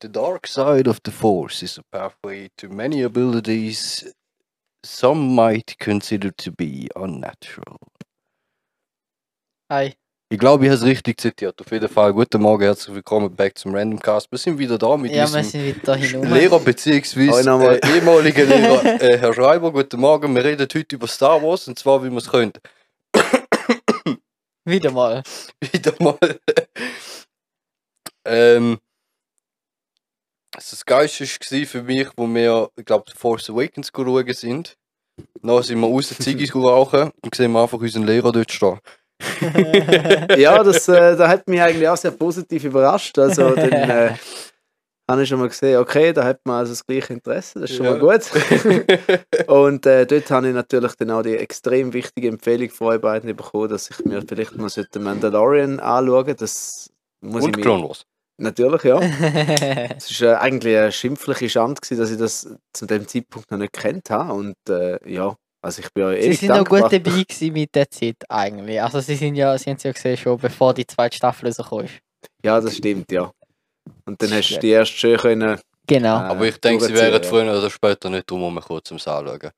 The dark side of the Force is a pathway to many abilities some might consider to be unnatural. Hi. Ich glaube, ich habe es richtig zitiert. Auf jeden Fall, guten Morgen, herzlich willkommen back zum Random Cast. Wir sind wieder da mit Ja, wir unserem sind wieder hinum. Lehrer bzw. Äh, ehemaligen Lehrer, äh, Herr Schreiber. Guten Morgen, wir reden heute über Star Wars und zwar, wie man es könnte. Wieder mal. Wieder mal. ähm, das Geilste war für mich, wo wir, ich glaube, Force Awakens schauen sind. Dann sind wir raus, Ziggis rauchen und sehen wir einfach unseren Lehrer dort stehen. ja, das, äh, das hat mich eigentlich auch sehr positiv überrascht. Also dann äh, habe ich schon mal gesehen, okay, da hat man also das gleiche Interesse, das ist schon Ja. mal gut. Und äh, dort habe ich natürlich dann auch die extrem wichtige Empfehlung von euch beiden bekommen, dass ich mir vielleicht mal den Mandalorian anschauen Das muss und ich mir, Clone Wars. Natürlich, ja. Es war äh, eigentlich eine schimpfliche Schande, gewesen, dass ich das zu dem Zeitpunkt noch nicht kennt habe. Und äh, ja, also ich bin ja Sie sind auch gut dabei gewesen mit der Zeit eigentlich. Also sie sind ja, sie haben es ja gesehen schon bevor die zweite Staffel rausgekommen ist. Ja, das stimmt, ja. Und dann hast du die erst schön können. Genau. äh, Aber ich denke, sie wären ja. früher oder später nicht drum herum zum Anschauen.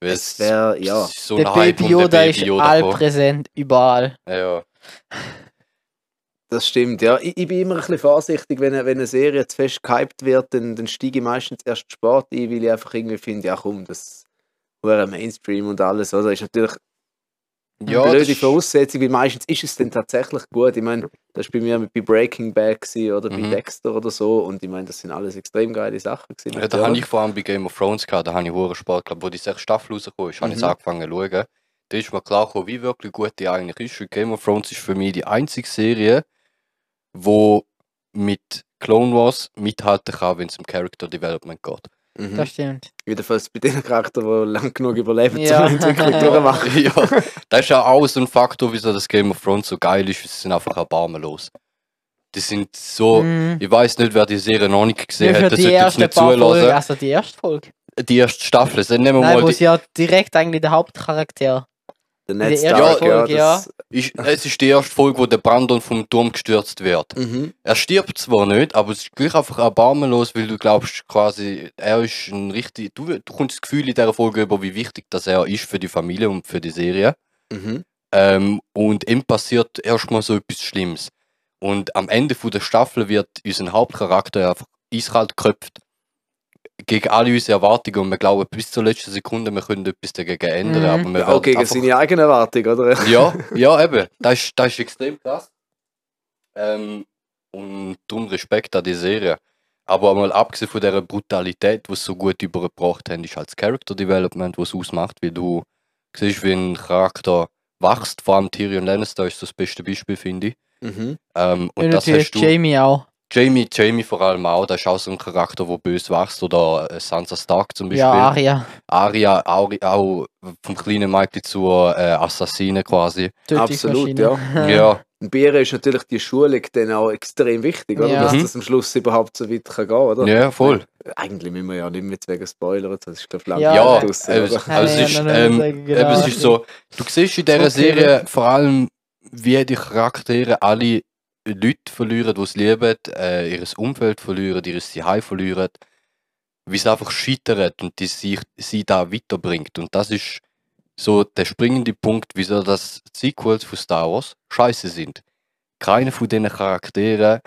Weil Es wäre, ja. ist so der Hype Baby um Yoda den ist Baby Yoda all gekommen. präsent, überall. Ja, Das stimmt, ja. Ich, ich bin immer ein bisschen vorsichtig, wenn, eine- wenn eine Serie zu fest gehypt wird, dann, dann steige ich meistens erst Sport ein, weil ich einfach irgendwie finde, ja komm, das wäre Mainstream und alles, oder? Ist natürlich ja eine das blöde ist- Voraussetzung, weil meistens ist es dann tatsächlich gut. Ich meine, das war bei mir bei Breaking Bad gewesen, oder bei Mhm. Dexter oder so und ich meine, das sind alles extrem geile Sachen gewesen. Ja, da habe ich vor allem bei Game of Thrones gehabt, da habe ich hohen Sport gehabt, wo die sechste Staffel rausgekommen ist, habe ich Mhm. angefangen zu schauen. Da ist mir klar gekommen, wie wirklich gut die eigentlich ist. Und Game of Thrones ist für mich die einzige Serie, wo mit Clone Wars mithalten kann, wenn es um Character Development geht. Mhm. Das stimmt. Jedenfalls bei den Charakteren, die lang genug überleben, Ja. zum Entwicklung durchmachen. ja, das ist ja auch so ein Faktor, wieso das Game of Thrones so geil ist, sie sind einfach erbarmenlos. Die sind so, Mhm. ich weiß nicht, wer die Serie noch nicht gesehen hat, für das die sollte jetzt nicht zulassen. also die erste Folge. Die erste Staffel, dann nehmen wir Nein, mal wo die, sie ja direkt eigentlich der Hauptcharakter. Der Die Ned Stark, ja, Folge, das, ist, es ist die erste Folge, wo der Brandon vom Turm gestürzt wird. Mhm. Er stirbt zwar nicht, aber es ist gleich einfach erbarmenlos, weil du glaubst quasi, er ist ein richtig. Du, du kommst das Gefühl in dieser Folge über, wie wichtig das er ist für die Familie und für die Serie. Mhm. Ähm, und ihm passiert erstmal so etwas Schlimmes. Und am Ende von der Staffel wird unser Hauptcharakter einfach eiskalt geköpft. Gegen alle unsere Erwartungen und wir glauben bis zur letzten Sekunde, wir können etwas dagegen ändern. Mhm. Aber wir Ja, auch gegen einfach- seine eigene Erwartung, oder? ja, ja, eben. Das ist, das ist extrem krass. Ähm, und darum Respekt an die Serie. Aber mal abgesehen von dieser Brutalität, die sie so gut übergebracht haben, ist halt das Character Development, was es ausmacht, weil du siehst, wie ein Charakter wächst. Vor allem Tyrion Lannister ist das beste Beispiel, finde ich. Mhm. Ähm, und Und das natürlich hast du. Jamie auch. Jamie, Jamie vor allem auch, das ist auch so ein Charakter, der böse wächst. Oder äh, Sansa Stark zum Beispiel. Ja, Aria. Arya auch, auch vom kleinen Mädchen zur äh, Assassine quasi. Absolut, ja. ja, Und bei ihr ist natürlich die Schulung dann auch extrem wichtig, oder? Ja. dass Mhm. das am Schluss überhaupt so weit kann gehen oder? ja, voll. Eigentlich müssen wir ja nicht mehr wegen Spoiler, das ist glaube ich Ja, Ja, lang draussen, äh, oder? es- also es Ja, ist, ja, ähm, eben, genau. es ist so, du siehst in dieser Okay. Serie vor allem, wie die Charaktere alle Leute verlieren, die sie lieben, äh, ihr Umfeld verlieren, ihr Zuhause verlieren, wie sie einfach scheitern und die sich, sie da weiterbringt. Und das ist so der springende Punkt, wieso das Sequels von Star Wars scheiße sind. Keiner von diesen Charakteren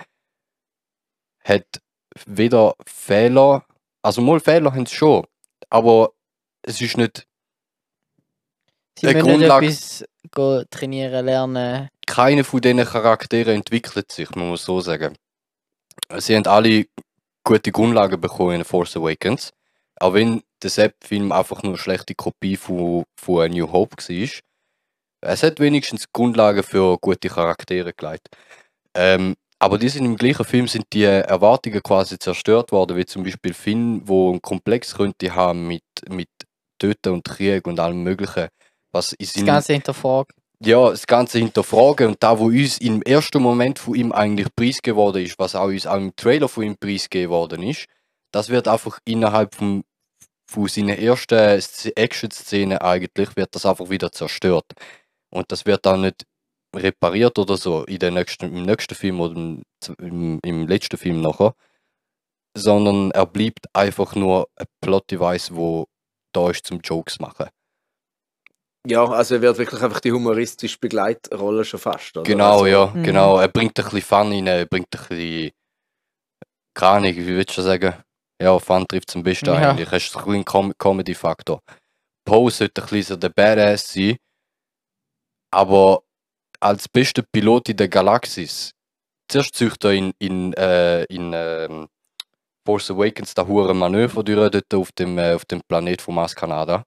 hat weder Fehler, also mal Fehler haben sie schon, aber es ist nicht Sie müssen nicht etwas trainieren, lernen. Keiner von diesen Charakteren entwickelt sich, muss man so sagen. Sie haben alle gute Grundlagen bekommen in Force Awakens. Auch wenn der Sepp-Film einfach nur eine schlechte Kopie von, von A New Hope war. Es hat wenigstens Grundlagen für gute Charaktere gelegt. Ähm, aber die sind im gleichen Film sind die Erwartungen quasi zerstört worden, wie zum Beispiel Finn, wo einen Komplex könnte haben mit, mit Töten und Krieg und allem Möglichen. Was in Das seinem- Ganze hinterfragen. Ja, das Ganze hinterfragen und da, wo uns im ersten Moment von ihm eigentlich preisgegeben worden ist, was auch uns auch im Trailer von ihm preisgegeben worden ist, das wird einfach innerhalb vom, von seinen ersten Sz- Action-Szenen eigentlich, wird das einfach wieder zerstört. Und das wird dann nicht repariert oder so in der nächsten, im nächsten Film oder im, im, im letzten Film nachher. sondern er bleibt einfach nur ein Plot-Device, wo da ist zum Jokes machen. Ja, also er wird wirklich einfach die humoristische Begleitrolle schon fast, oder? Genau, also, ja, Mhm. genau. Er bringt ein bisschen Fun rein, er bringt ein bisschen, keine Ahnung, wie würdest du sagen? Ja, Fun trifft zum besten Ja. eigentlich. Er ist ein bisschen Com Comedy-Faktor. Poe sollte ein bisschen so der Badass sein, aber als bester Pilot in der Galaxis, zuerst zieht er in, in, äh, in ähm, Force Awakens da hure Manöver durch, dort auf dem, äh, auf dem Planet von Mars Kanada.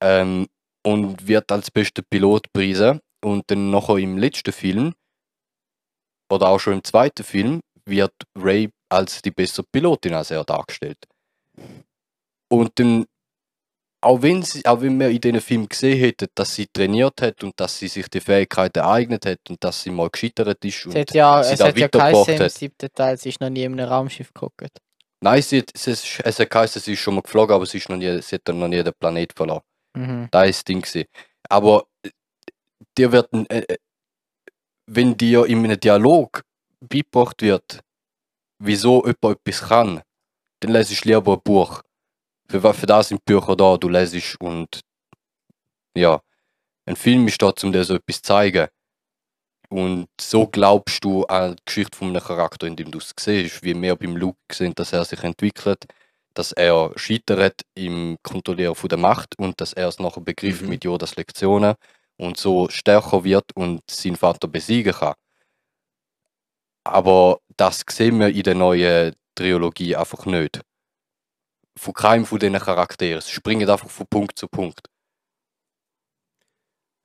Ähm, und wird als bester Pilot preisen. Und dann nachher im letzten Film, oder auch schon im zweiten Film, wird Ray als die bessere Pilotin als er dargestellt. Und dann, auch wenn, sie, auch wenn wir in diesen Film gesehen hätten, dass sie trainiert hat und dass sie sich die Fähigkeiten ereignet hat und dass sie mal gescheitert ist und hat ja, sie es da hat ja geheißen im siebten Teil, sie ist noch nie in einem Raumschiff geguckt. Nein, sie, hat- es, es hat geheißen, sie ist schon mal geflogen, aber sie, ist noch nie, sie hat noch nie den Planet verloren. Mhm. Da ist das Ding. gewesen. Aber äh, dir wird, äh, äh, wenn dir in einem Dialog beigebracht wird, wieso jemand etwas kann, dann lesest du lieber ein Buch. Für, für das sind Bücher da, du lesest und ja, ein Film ist da, um dir so etwas zu zeigen. Und so glaubst du an die Geschichte von einem Charakter, indem du es siehst, wie wir beim Luke sehen, dass er sich entwickelt, dass er scheitert im Kontrollieren von der Macht und dass er es nachher begriff Mhm. mit Yodas Lektionen und so stärker wird und seinen Vater besiegen kann. Aber das sehen wir in der neuen Trilogie einfach nicht. Von keinem von diesen Charakteren. Sie springen einfach von Punkt zu Punkt.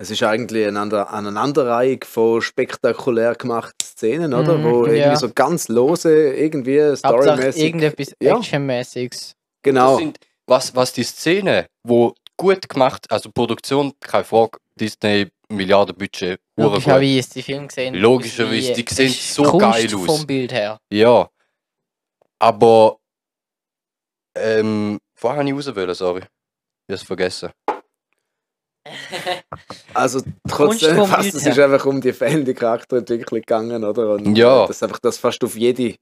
Es ist eigentlich eine Ander- Aneinanderreihung von spektakulär gemachten Szenen, oder? Mhm, Wo irgendwie ja. so ganz lose, irgendwie storymäßig. irgendetwas Ja. Actionmäßiges. Genau. Sind, was, was die Szene, wo gut gemacht, also Produktion, keine Frage, Disney, Milliardenbudget. Logischerweise, die Filme sehen. Logischerweise, die sehen so Kunst geil aus. vom Bild her. Ja. Aber, ähm, vorher habe ich raus wollen, sorry. Ich habe es vergessen. Also trotzdem fast, es ist einfach um die fehlende Charakterentwicklung gegangen, oder? Und Ja. äh, Das ist einfach das fast auf jede.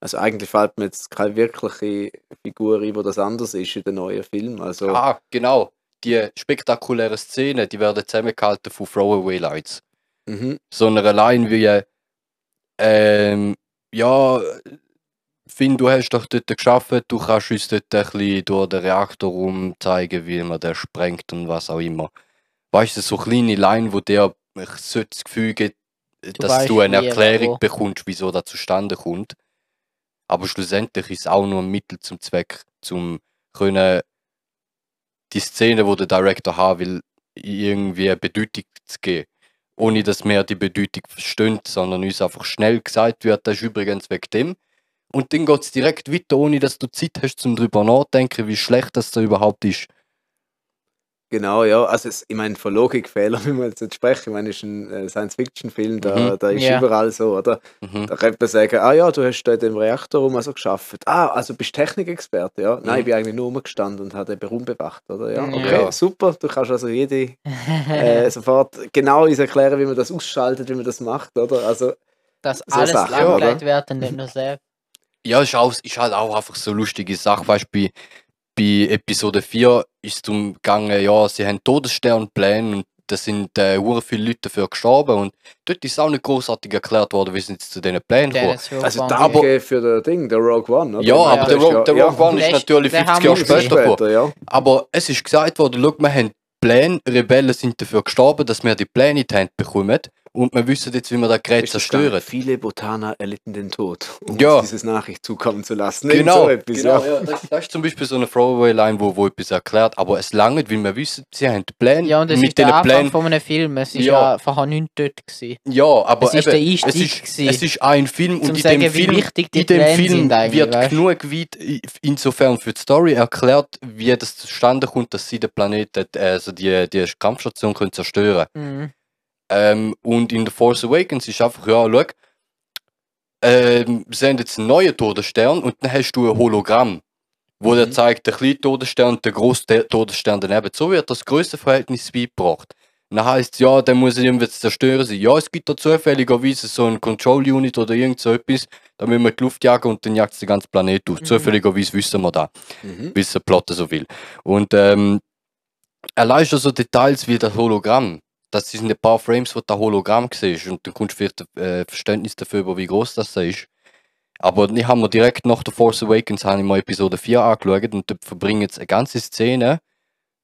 Also eigentlich fällt mir jetzt keine wirkliche Figur ein, wo das anders ist in den neuen Film. Also Ah, genau. Die spektakulären Szenen, die werden zusammengehalten von Throwaway Lights. mhm. so einer Line wie ähm, ja Finn, du hast doch dort geschafft, du kannst uns dort ein bisschen durch den Reaktor rum zeigen, wie man den sprengt und was auch immer. Weißt du, so kleine Line, wo ich sollte das Gefühl gibt, dass weißt, du eine Erklärung wo. bekommst, wieso das zustande kommt. Aber schlussendlich ist es auch nur ein Mittel zum Zweck, zum können die Szene, wo der Director haben will, irgendwie eine Bedeutung zu geben. Ohne dass wir die Bedeutung verstehen, sondern uns einfach schnell gesagt wird, das ist übrigens wegen dem. Und dann geht es direkt weiter, ohne dass du Zeit hast, um darüber nachzudenken, wie schlecht das da überhaupt ist. Genau, ja. Also es, ich meine, von Logikfehler, wie wir jetzt nicht sprechen, ich meine, es ist ein äh, Science-Fiction-Film, da, Mhm. da ist Ja. überall so, oder? Mhm. Da könnte man sagen, ah ja, du hast da in dem Reaktor rum also geschafft. Ah, also bist Technikexperte, ja? Nein, Mhm. ich bin eigentlich nur rumgestanden und habe den Raum bewacht, oder? Ja, okay, Ja. super. Du kannst also jede äh, sofort genau uns erklären, wie man das ausschaltet, wie man das macht, oder? Also, Dass so alles Sachen, wird und nicht nur selbst. Ja, ist, auch, ist halt auch einfach so eine lustige Sache. Weißt, bei, Episode 4 ist es darum gegangen, ja, sie haben Todessternpläne und da sind äh, hure viele Leute dafür gestorben und dort ist auch nicht großartig erklärt worden, wie sie jetzt zu diesen Plänen Der kommen. ist so also danke für das Ding, der Rogue One, oder? Ja, Ja, aber das der, Rogue, ja- der ja. Rogue One ist natürlich der 50 haben Jahre später gesehen. gekommen. später, ja. Aber es ist gesagt worden, schau, wir haben Pläne, Rebellen sind dafür gestorben, dass wir die Pläne in die Hand bekommen und wir wissen jetzt, wie wir das Gerät das zerstören. nicht? Viele Botaner erlitten den Tod, um Ja. uns diese Nachricht zukommen zu lassen. Genau, so etwas, genau ja. ja. Das, das ist zum Beispiel so eine Throwaway-Line, wo, wo etwas erklärt, aber es langt, weil wir wissen, sie haben Pläne Ja, und es mit ist der Anfang Plänen. von einem Film. Es ist Ja. ja, vorher nichts dort gewesen. Ja, aber Es ist der eben, es, Einstieg ist, es ist ein Film und in sagen, dem Film, wichtig die in dem Film wird weißt? genug weit insofern für die Story erklärt, wie das zustande kommt, dass sie den Planeten, äh, also die, die Kampfstation können zerstören Mhm. Ähm, Und in The Force Awakens ist einfach, ja, schau, ähm, jetzt einen neuen Todesstern und dann hast du ein Hologramm, wo Mhm. zeigt, der kleine Todesstern und der große Te- Todesstern daneben. So wird das Größenverhältnis beigebracht. Und dann heisst es, ja, dann muss ich irgendwie zerstören sein. Ja, es gibt da zufälligerweise so ein Control Unit oder irgend so etwas, da müssen wir die Luft jagen und dann jagt es den ganzen Planet auf. Mhm. Zufälligerweise wissen wir da, Mhm. bis der Plot so will. Und ähm, allein schon so Details wie das Hologramm. Das sind ein paar Frames, wo das Hologramm siehst und dann kommst vielleicht äh, Verständnis dafür, über wie groß das ist. Aber ich habe mir direkt nach The Force Awakens habe ich mal Episode 4 angeschaut und dort verbringen jetzt eine ganze Szene,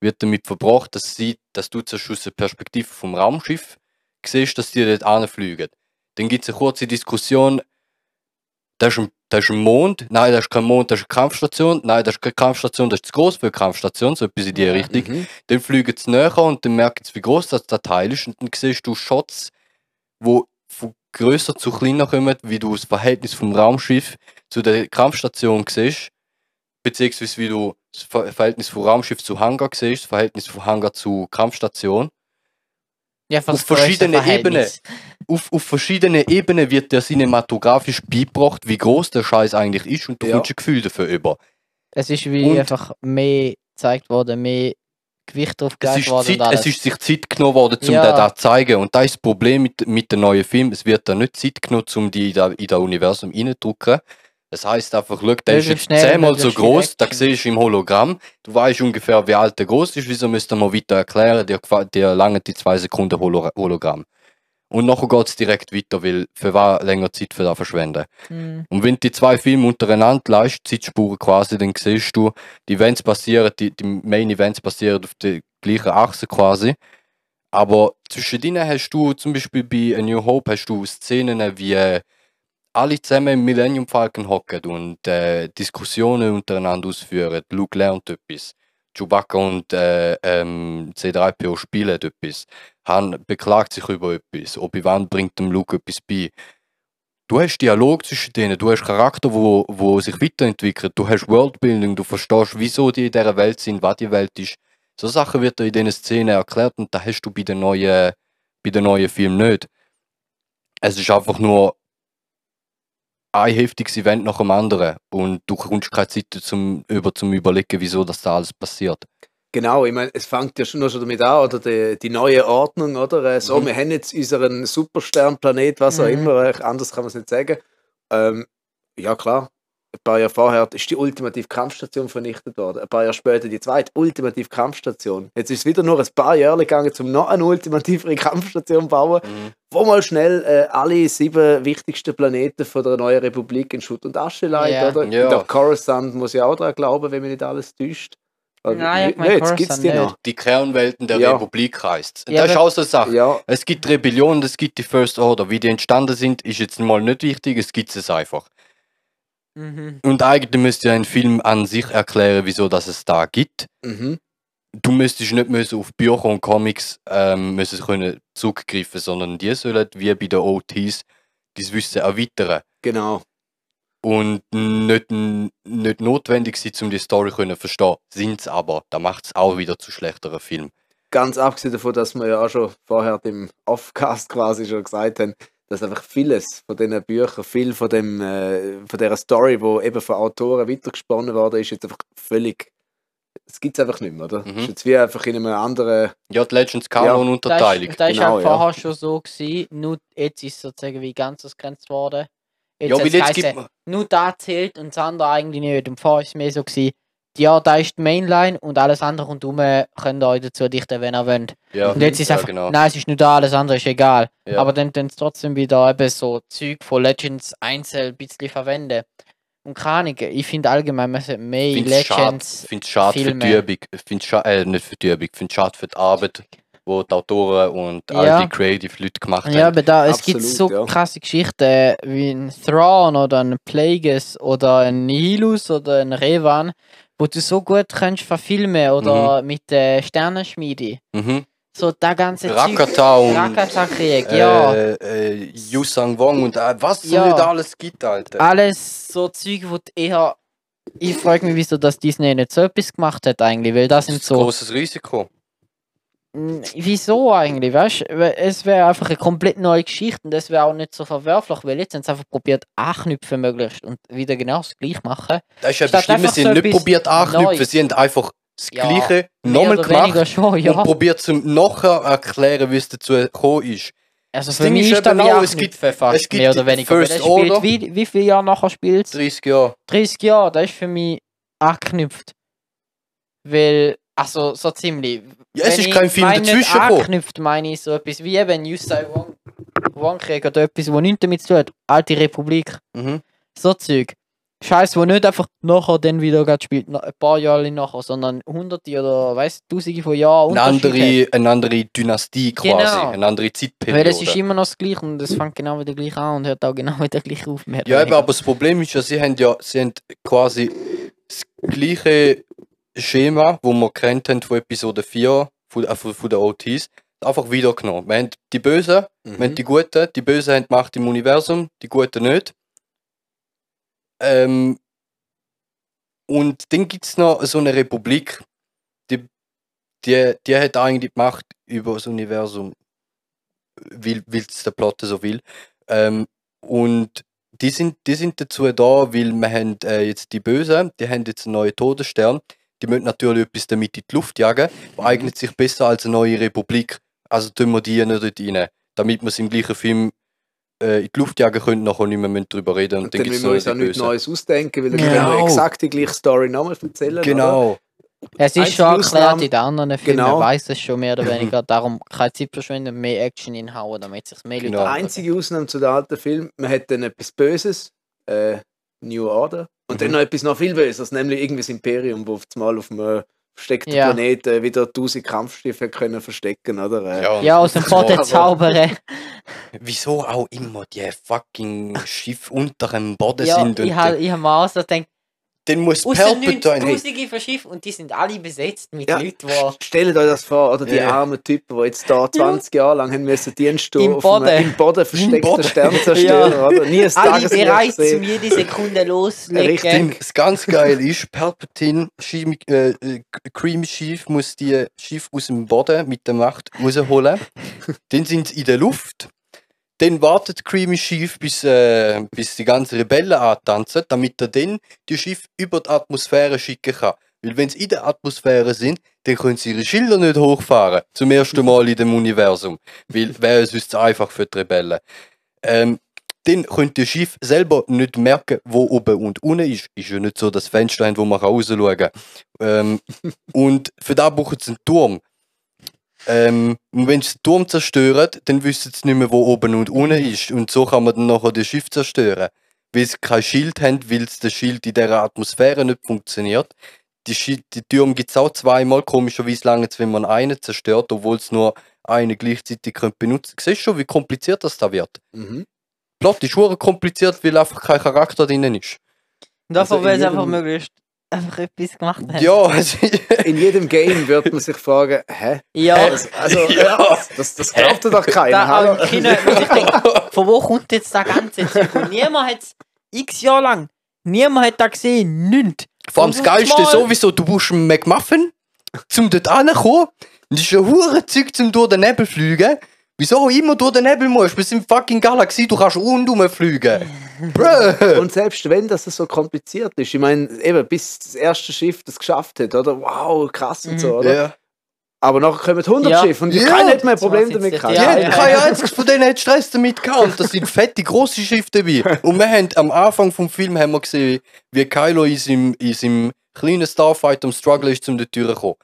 wird damit verbracht, dass, sie, dass du zuerst aus der Perspektive vom Raumschiff siehst, dass die dort anfliegen. Dann gibt es eine kurze Diskussion, da ist, ein, da ist ein Mond, nein, das ist kein Mond, das ist eine Kampfstation, nein, das ist keine Kampfstation, das ist zu groß für eine Kampfstation, so etwas in die. Richtung. Mhm. Dann fliegen sie näher und dann merken sie, wie groß das Teil ist. Und dann siehst du Shots, wo von größer zu kleiner kommen, wie du das Verhältnis vom Raumschiff zu der Kampfstation siehst. Beziehungsweise wie du das Ver- Verhältnis vom Raumschiff zu Hangar siehst, das Verhältnis von Hangar zu Kampfstation. Ja, Auf verschiedene Verhältnis. Auf, auf verschiedenen Ebenen wird dir cinematografisch beigebracht, wie groß der Scheiß eigentlich ist und du Ja. kommst ein Gefühl dafür über. Es ist wie Und- einfach mehr gezeigt worden, mehr Gewicht drauf Es ist, worden. Zeit, es ist sich Zeit genommen worden, um Ja. da zu zeigen. Und das ist das Problem mit, mit den neuen Filmen. Es wird da nicht Zeit genommen, um die in das in das Universum reinzudrücken. Das heisst einfach, schau, der ist jetzt zehnmal so groß, da siehst du im Hologramm. Du weißt ungefähr, wie alt der groß ist. Wieso müsst ihr mal weiter erklären? Dir, dir lange die zwei Sekunden Holo Hologramm. Und nachher geht es direkt weiter, weil für was länger Zeit für das verschwenden. Mhm. Und wenn du die zwei Filme untereinander leist, Zeitspuren quasi, dann siehst du, die Events passieren, die, die Main Events passieren auf der gleichen Achse quasi. Aber zwischen denen hast du zum Beispiel bei A New Hope hast du Szenen, wie äh, alle zusammen im Millennium Falcon hocken und äh, Diskussionen untereinander ausführen. Luke lernt etwas. Chewbacca und äh, ähm, C3PO spielen etwas. Han beklagt sich über etwas. Obi-Wan bringt dem Luke etwas bei. Du hast Dialog zwischen denen, du hast Charakter, wo, wo sich weiterentwickelt, du hast Worldbuilding, du verstehst, wieso die in dieser Welt sind, was die Welt ist. So Sachen wird dir in diesen Szenen erklärt und da hast du bei den neuen, bei den neuen Filmen nicht. Es ist einfach nur ein heftiges Event nach dem anderen und du kommst keine Zeit zum, über zum Überlegen, wieso das da alles passiert. Genau, ich meine, es fängt ja schon, noch schon damit an, oder die, die neue Ordnung, oder? Äh, So, Mhm. wir haben jetzt unseren Supersternplanet, was auch Mhm. immer, äh, anders kann man es nicht sagen. Ähm, ja, klar, ein paar Jahre vorher ist die ultimative Kampfstation vernichtet worden. Ein paar Jahre später die zweite ultimative Kampfstation. Jetzt ist es wieder nur ein paar Jahre gegangen, um noch eine ultimativere Kampfstation zu bauen, wo mal schnell äh, alle sieben wichtigsten Planeten von der neuen Republik in Schutt und Asche legt, Ja. oder? Ja. Ich glaube, Coruscant muss ja auch daran glauben, wenn mich nicht alles täuscht. Oder- Nein, ich Nee, mein, jetzt gibt es die noch. Die Kernwelten der Ja. Republik heißt. Ja, das ist auch so eine Sache. Ja, Es gibt Rebellion, es gibt die First Order. Wie die entstanden sind, ist jetzt mal nicht wichtig, es gibt es einfach. Mhm. Und eigentlich müsste ein Film an sich erklären, wieso dass es da gibt. mhm. Du müsstest nicht müssen auf Bücher und Comics ähm, müssen können zugreifen, sondern die sollen wie bei den OTs das Wissen erweitern. genau. Und nicht, nicht notwendig sind, um die Story können verstehen. Sind es aber. Da macht es auch wieder zu schlechteren Film. Ganz abgesehen davon, dass wir ja auch schon vorher im Offcast quasi schon gesagt haben, dass einfach vieles von diesen Büchern, viel von, dem, äh, von dieser Story, wo eben von Autoren weitergesponnen worden ist, jetzt einfach völlig. Es gibt es einfach nicht mehr, oder? Mhm. Es ist jetzt wie einfach in einem anderen. Ja, die Legends Canon Das, Unterteilung. ist- das ist Genau, ja. vorher schon so gewesen, nur jetzt ist es sozusagen wie ganz ausgrenzt worden. Ja, weil jetzt gibt man. nur da zählt und das andere eigentlich nicht. Und vorher ist es mehr so gewesen, ja, da ist die Mainline und alles andere rundherum könnt ihr euch dazu dichten, wenn ihr wollt. Ja, Und jetzt ist ja, einfach, genau. nein, es ist nur da, alles andere ist egal. Ja. Aber dann dann trotzdem wieder eben so Zeug von Legends einzeln ein bisschen verwenden. Und keine Ahnung, ich finde allgemein, man sollte mehr Ich finde es schade, Legends. find's schade für die Übung. Ich find's scha äh, nicht für die Übung. Ich finde es schade für die Arbeit, wo die Autoren und Ja. all die Creative Leute gemacht Ja, haben. aber da, es gibt so ja. krasse Geschichten wie ein Thrawn oder ein Plagueis oder ein Nihilus oder ein Revan, wo du so gut kannst verfilmen oder mit der Sternenschmiede. Mhm. So der ganze Rakata und Rakata-Krieg, ja. äh, äh, Yusang Wong und äh, was es Ja. nicht alles gibt, Alter. Alles so Zeug, wo du eher. Ich frage mich, wieso das Disney nicht so etwas gemacht hat eigentlich, weil das sind ist ein so. großes Risiko. Wieso eigentlich, weißt du? Es wäre einfach eine komplett neue Geschichte und das wäre auch nicht so verwerflich, weil jetzt haben sie einfach probiert, anknüpfen möglichst und wieder genau das gleiche machen. Das ist ja das Schlimme, sie so haben nicht etwas probiert anknüpfen, Neues. sie haben einfach das Ja, Gleiche nochmal gemacht schon, ja. und probiert zum nachher erklären, wie es dazu gekommen ist. Also Das für Ding mich ist wie auch, es gibt- fast es gibt mehr oder weniger. First er Order. Wie, wie viele Jahre nachher spielt 30 Jahre. 30 Jahre, das ist für mich angeknüpft. Weil, also so ziemlich. Ja, es Wenn ist kein Film dazwischen. Angeknüpft meine ich so etwas wie eben Yusai Wong, Wong kriegt oder etwas, wo nichts damit zu tun hat. Alte Republik. Mhm. So Zeug. Scheiß, wo nicht einfach nachher dann wieder gerade spielt, ein paar Jahre nachher, sondern hunderte oder weißt tausende von Jahren Eine Unterschied hat. andere, eine andere Dynastie quasi. Genau. Eine andere Weil Zeitperiode. es ist immer noch das Gleiche und es fängt genau wieder gleich an und hört auch genau wieder gleich auf. mehr Ja, eben, aber das Problem ist ja, sie haben ja sie haben quasi das gleiche Schema, wo wir kennt haben von Episode 4, von, äh, von, von den OTs, einfach wiedergenommen. Wir haben die Bösen, wir haben Mhm. die Guten, die Bösen haben die Macht im Universum, die Guten nicht. Ähm, und dann gibt es noch so eine Republik, die, die, die hat eigentlich die Macht über das Universum, weil es der Plot so will. Ähm, und die sind, die sind dazu da, weil wir haben äh, jetzt die Bösen, die haben jetzt einen neuen Todesstern. Die müssen natürlich etwas damit in die Luft jagen, Mhm. eignet sich besser als eine neue Republik. Also tun wir die nicht dort rein, damit wir es im gleichen Film äh, in die Luft jagen können, nachher nicht mehr darüber reden und, Und dann dann müssen wir uns noch auch die nichts. Neues ausdenken, weil dann Genau. können wir exakt die gleiche Story nochmal erzählen. Oder? Genau. Es ist schon erklärt in den anderen Filmen, Genau. man weiß es schon mehr oder weniger. Darum keine Zeit verschwenden, mehr Action inhauen, damit sich mehr Leute Genau. Die angucken. einzige Ausnahme zu den alten Filmen, man hat dann etwas Böses, äh, New Order, und dann Mhm. noch etwas noch viel Böses, nämlich irgendwie das Imperium, wo auf einmal auf einem versteckten Ja. Planeten wieder tausend Kampfschiffe können verstecken, oder? Äh, und Ja, aus dem Boden zaubern. Wieso auch immer die fucking Schiffe unter dem Boden Ja, sind ich habe ich hab mir auch so gedacht, dann muss Palpatine... Tausende von Schiffen und die sind alle besetzt mit Ja. Leuten, die Stellt euch das vor, oder die Ja. armen Typen, die jetzt da 20 Jahre lang haben müssen Dienst tun Im auf einem Boden. im Boden versteckten Boden. Sternzerstörer, Ja. oder? Nie ein alle bereit, um jede Sekunde loslegen. Richtig. Das ganz geil ist, Palpatine, Schiff, äh, äh, Cream Schiff, muss die Schiff aus dem Boden mit der Macht rausholen. dann sind sie in der Luft. Dann wartet Creamy Schiff, bis, äh, bis die ganzen Rebellen antanzen, damit er dann die Schiff über die Atmosphäre schicken kann. Weil wenn sie in der Atmosphäre sind, dann können sie ihre Schilder nicht hochfahren. Zum ersten Mal in dem Universum. Weil wäre es sonst einfach für die Rebellen. Ähm, dann könnt ihr Schiff selber nicht merken, wo oben und unten ist. Ist ja nicht so das Fenster, wo man rausschauen kann. Ähm, und für das brauchen sie einen Turm. Ähm, und wenn sie den Turm zerstören, dann wissen sie nicht mehr, wo oben und unten ist. Und so kann man dann nachher das Schiff zerstören. Weil sie kein Schild haben, weil das der Schild in dieser Atmosphäre nicht funktioniert. Die, Schild, die Türme gibt es auch zweimal. Komischerweise lange wenn man einen zerstört, obwohl es nur einen gleichzeitig könnt benutzen könnt. Siehst du schon, wie kompliziert das da wird? Mhm. Plot ist hure kompliziert, weil einfach kein Charakter drin ist. Davon Also wäre es einfach möglichst einfach etwas gemacht haben. Ja, In jedem Game wird man sich fragen, hä? ja. Also, also Ja. das, das glaubt doch keiner. Da, auch im Kino sich gedacht, von wo kommt jetzt das ganze Zeug? Und niemand hat es x Jahre lang, niemand hat da gesehen, nichts. Vor allem das Geilste sowieso, du brauchst einen McMuffin, um dort anzukommen. Das ist ein hure Zeug, zum durch den Nebel fliegen. Wieso immer durch den Nebel musst? Wir sind fucking Galaxie, du kannst rundum fliegen. Bruh. Und selbst wenn das so kompliziert ist, ich meine, eben bis das erste Schiff das geschafft hat, oder? Wow, krass und so, oder? Ja. Aber nachher kommen 100 Ja. Schiffe und Ja. keiner hat mehr ein So Problem was damit gehabt. Die Ja, ja. kein einziges von denen hat Stress damit gehabt. Und das sind fette, grosse Schiffe dabei. Und wir haben am Anfang vom Film haben wir gesehen, wie Kylo in seinem, in seinem kleinen Starfighter am Struggle ist, um die Tür zu kommen.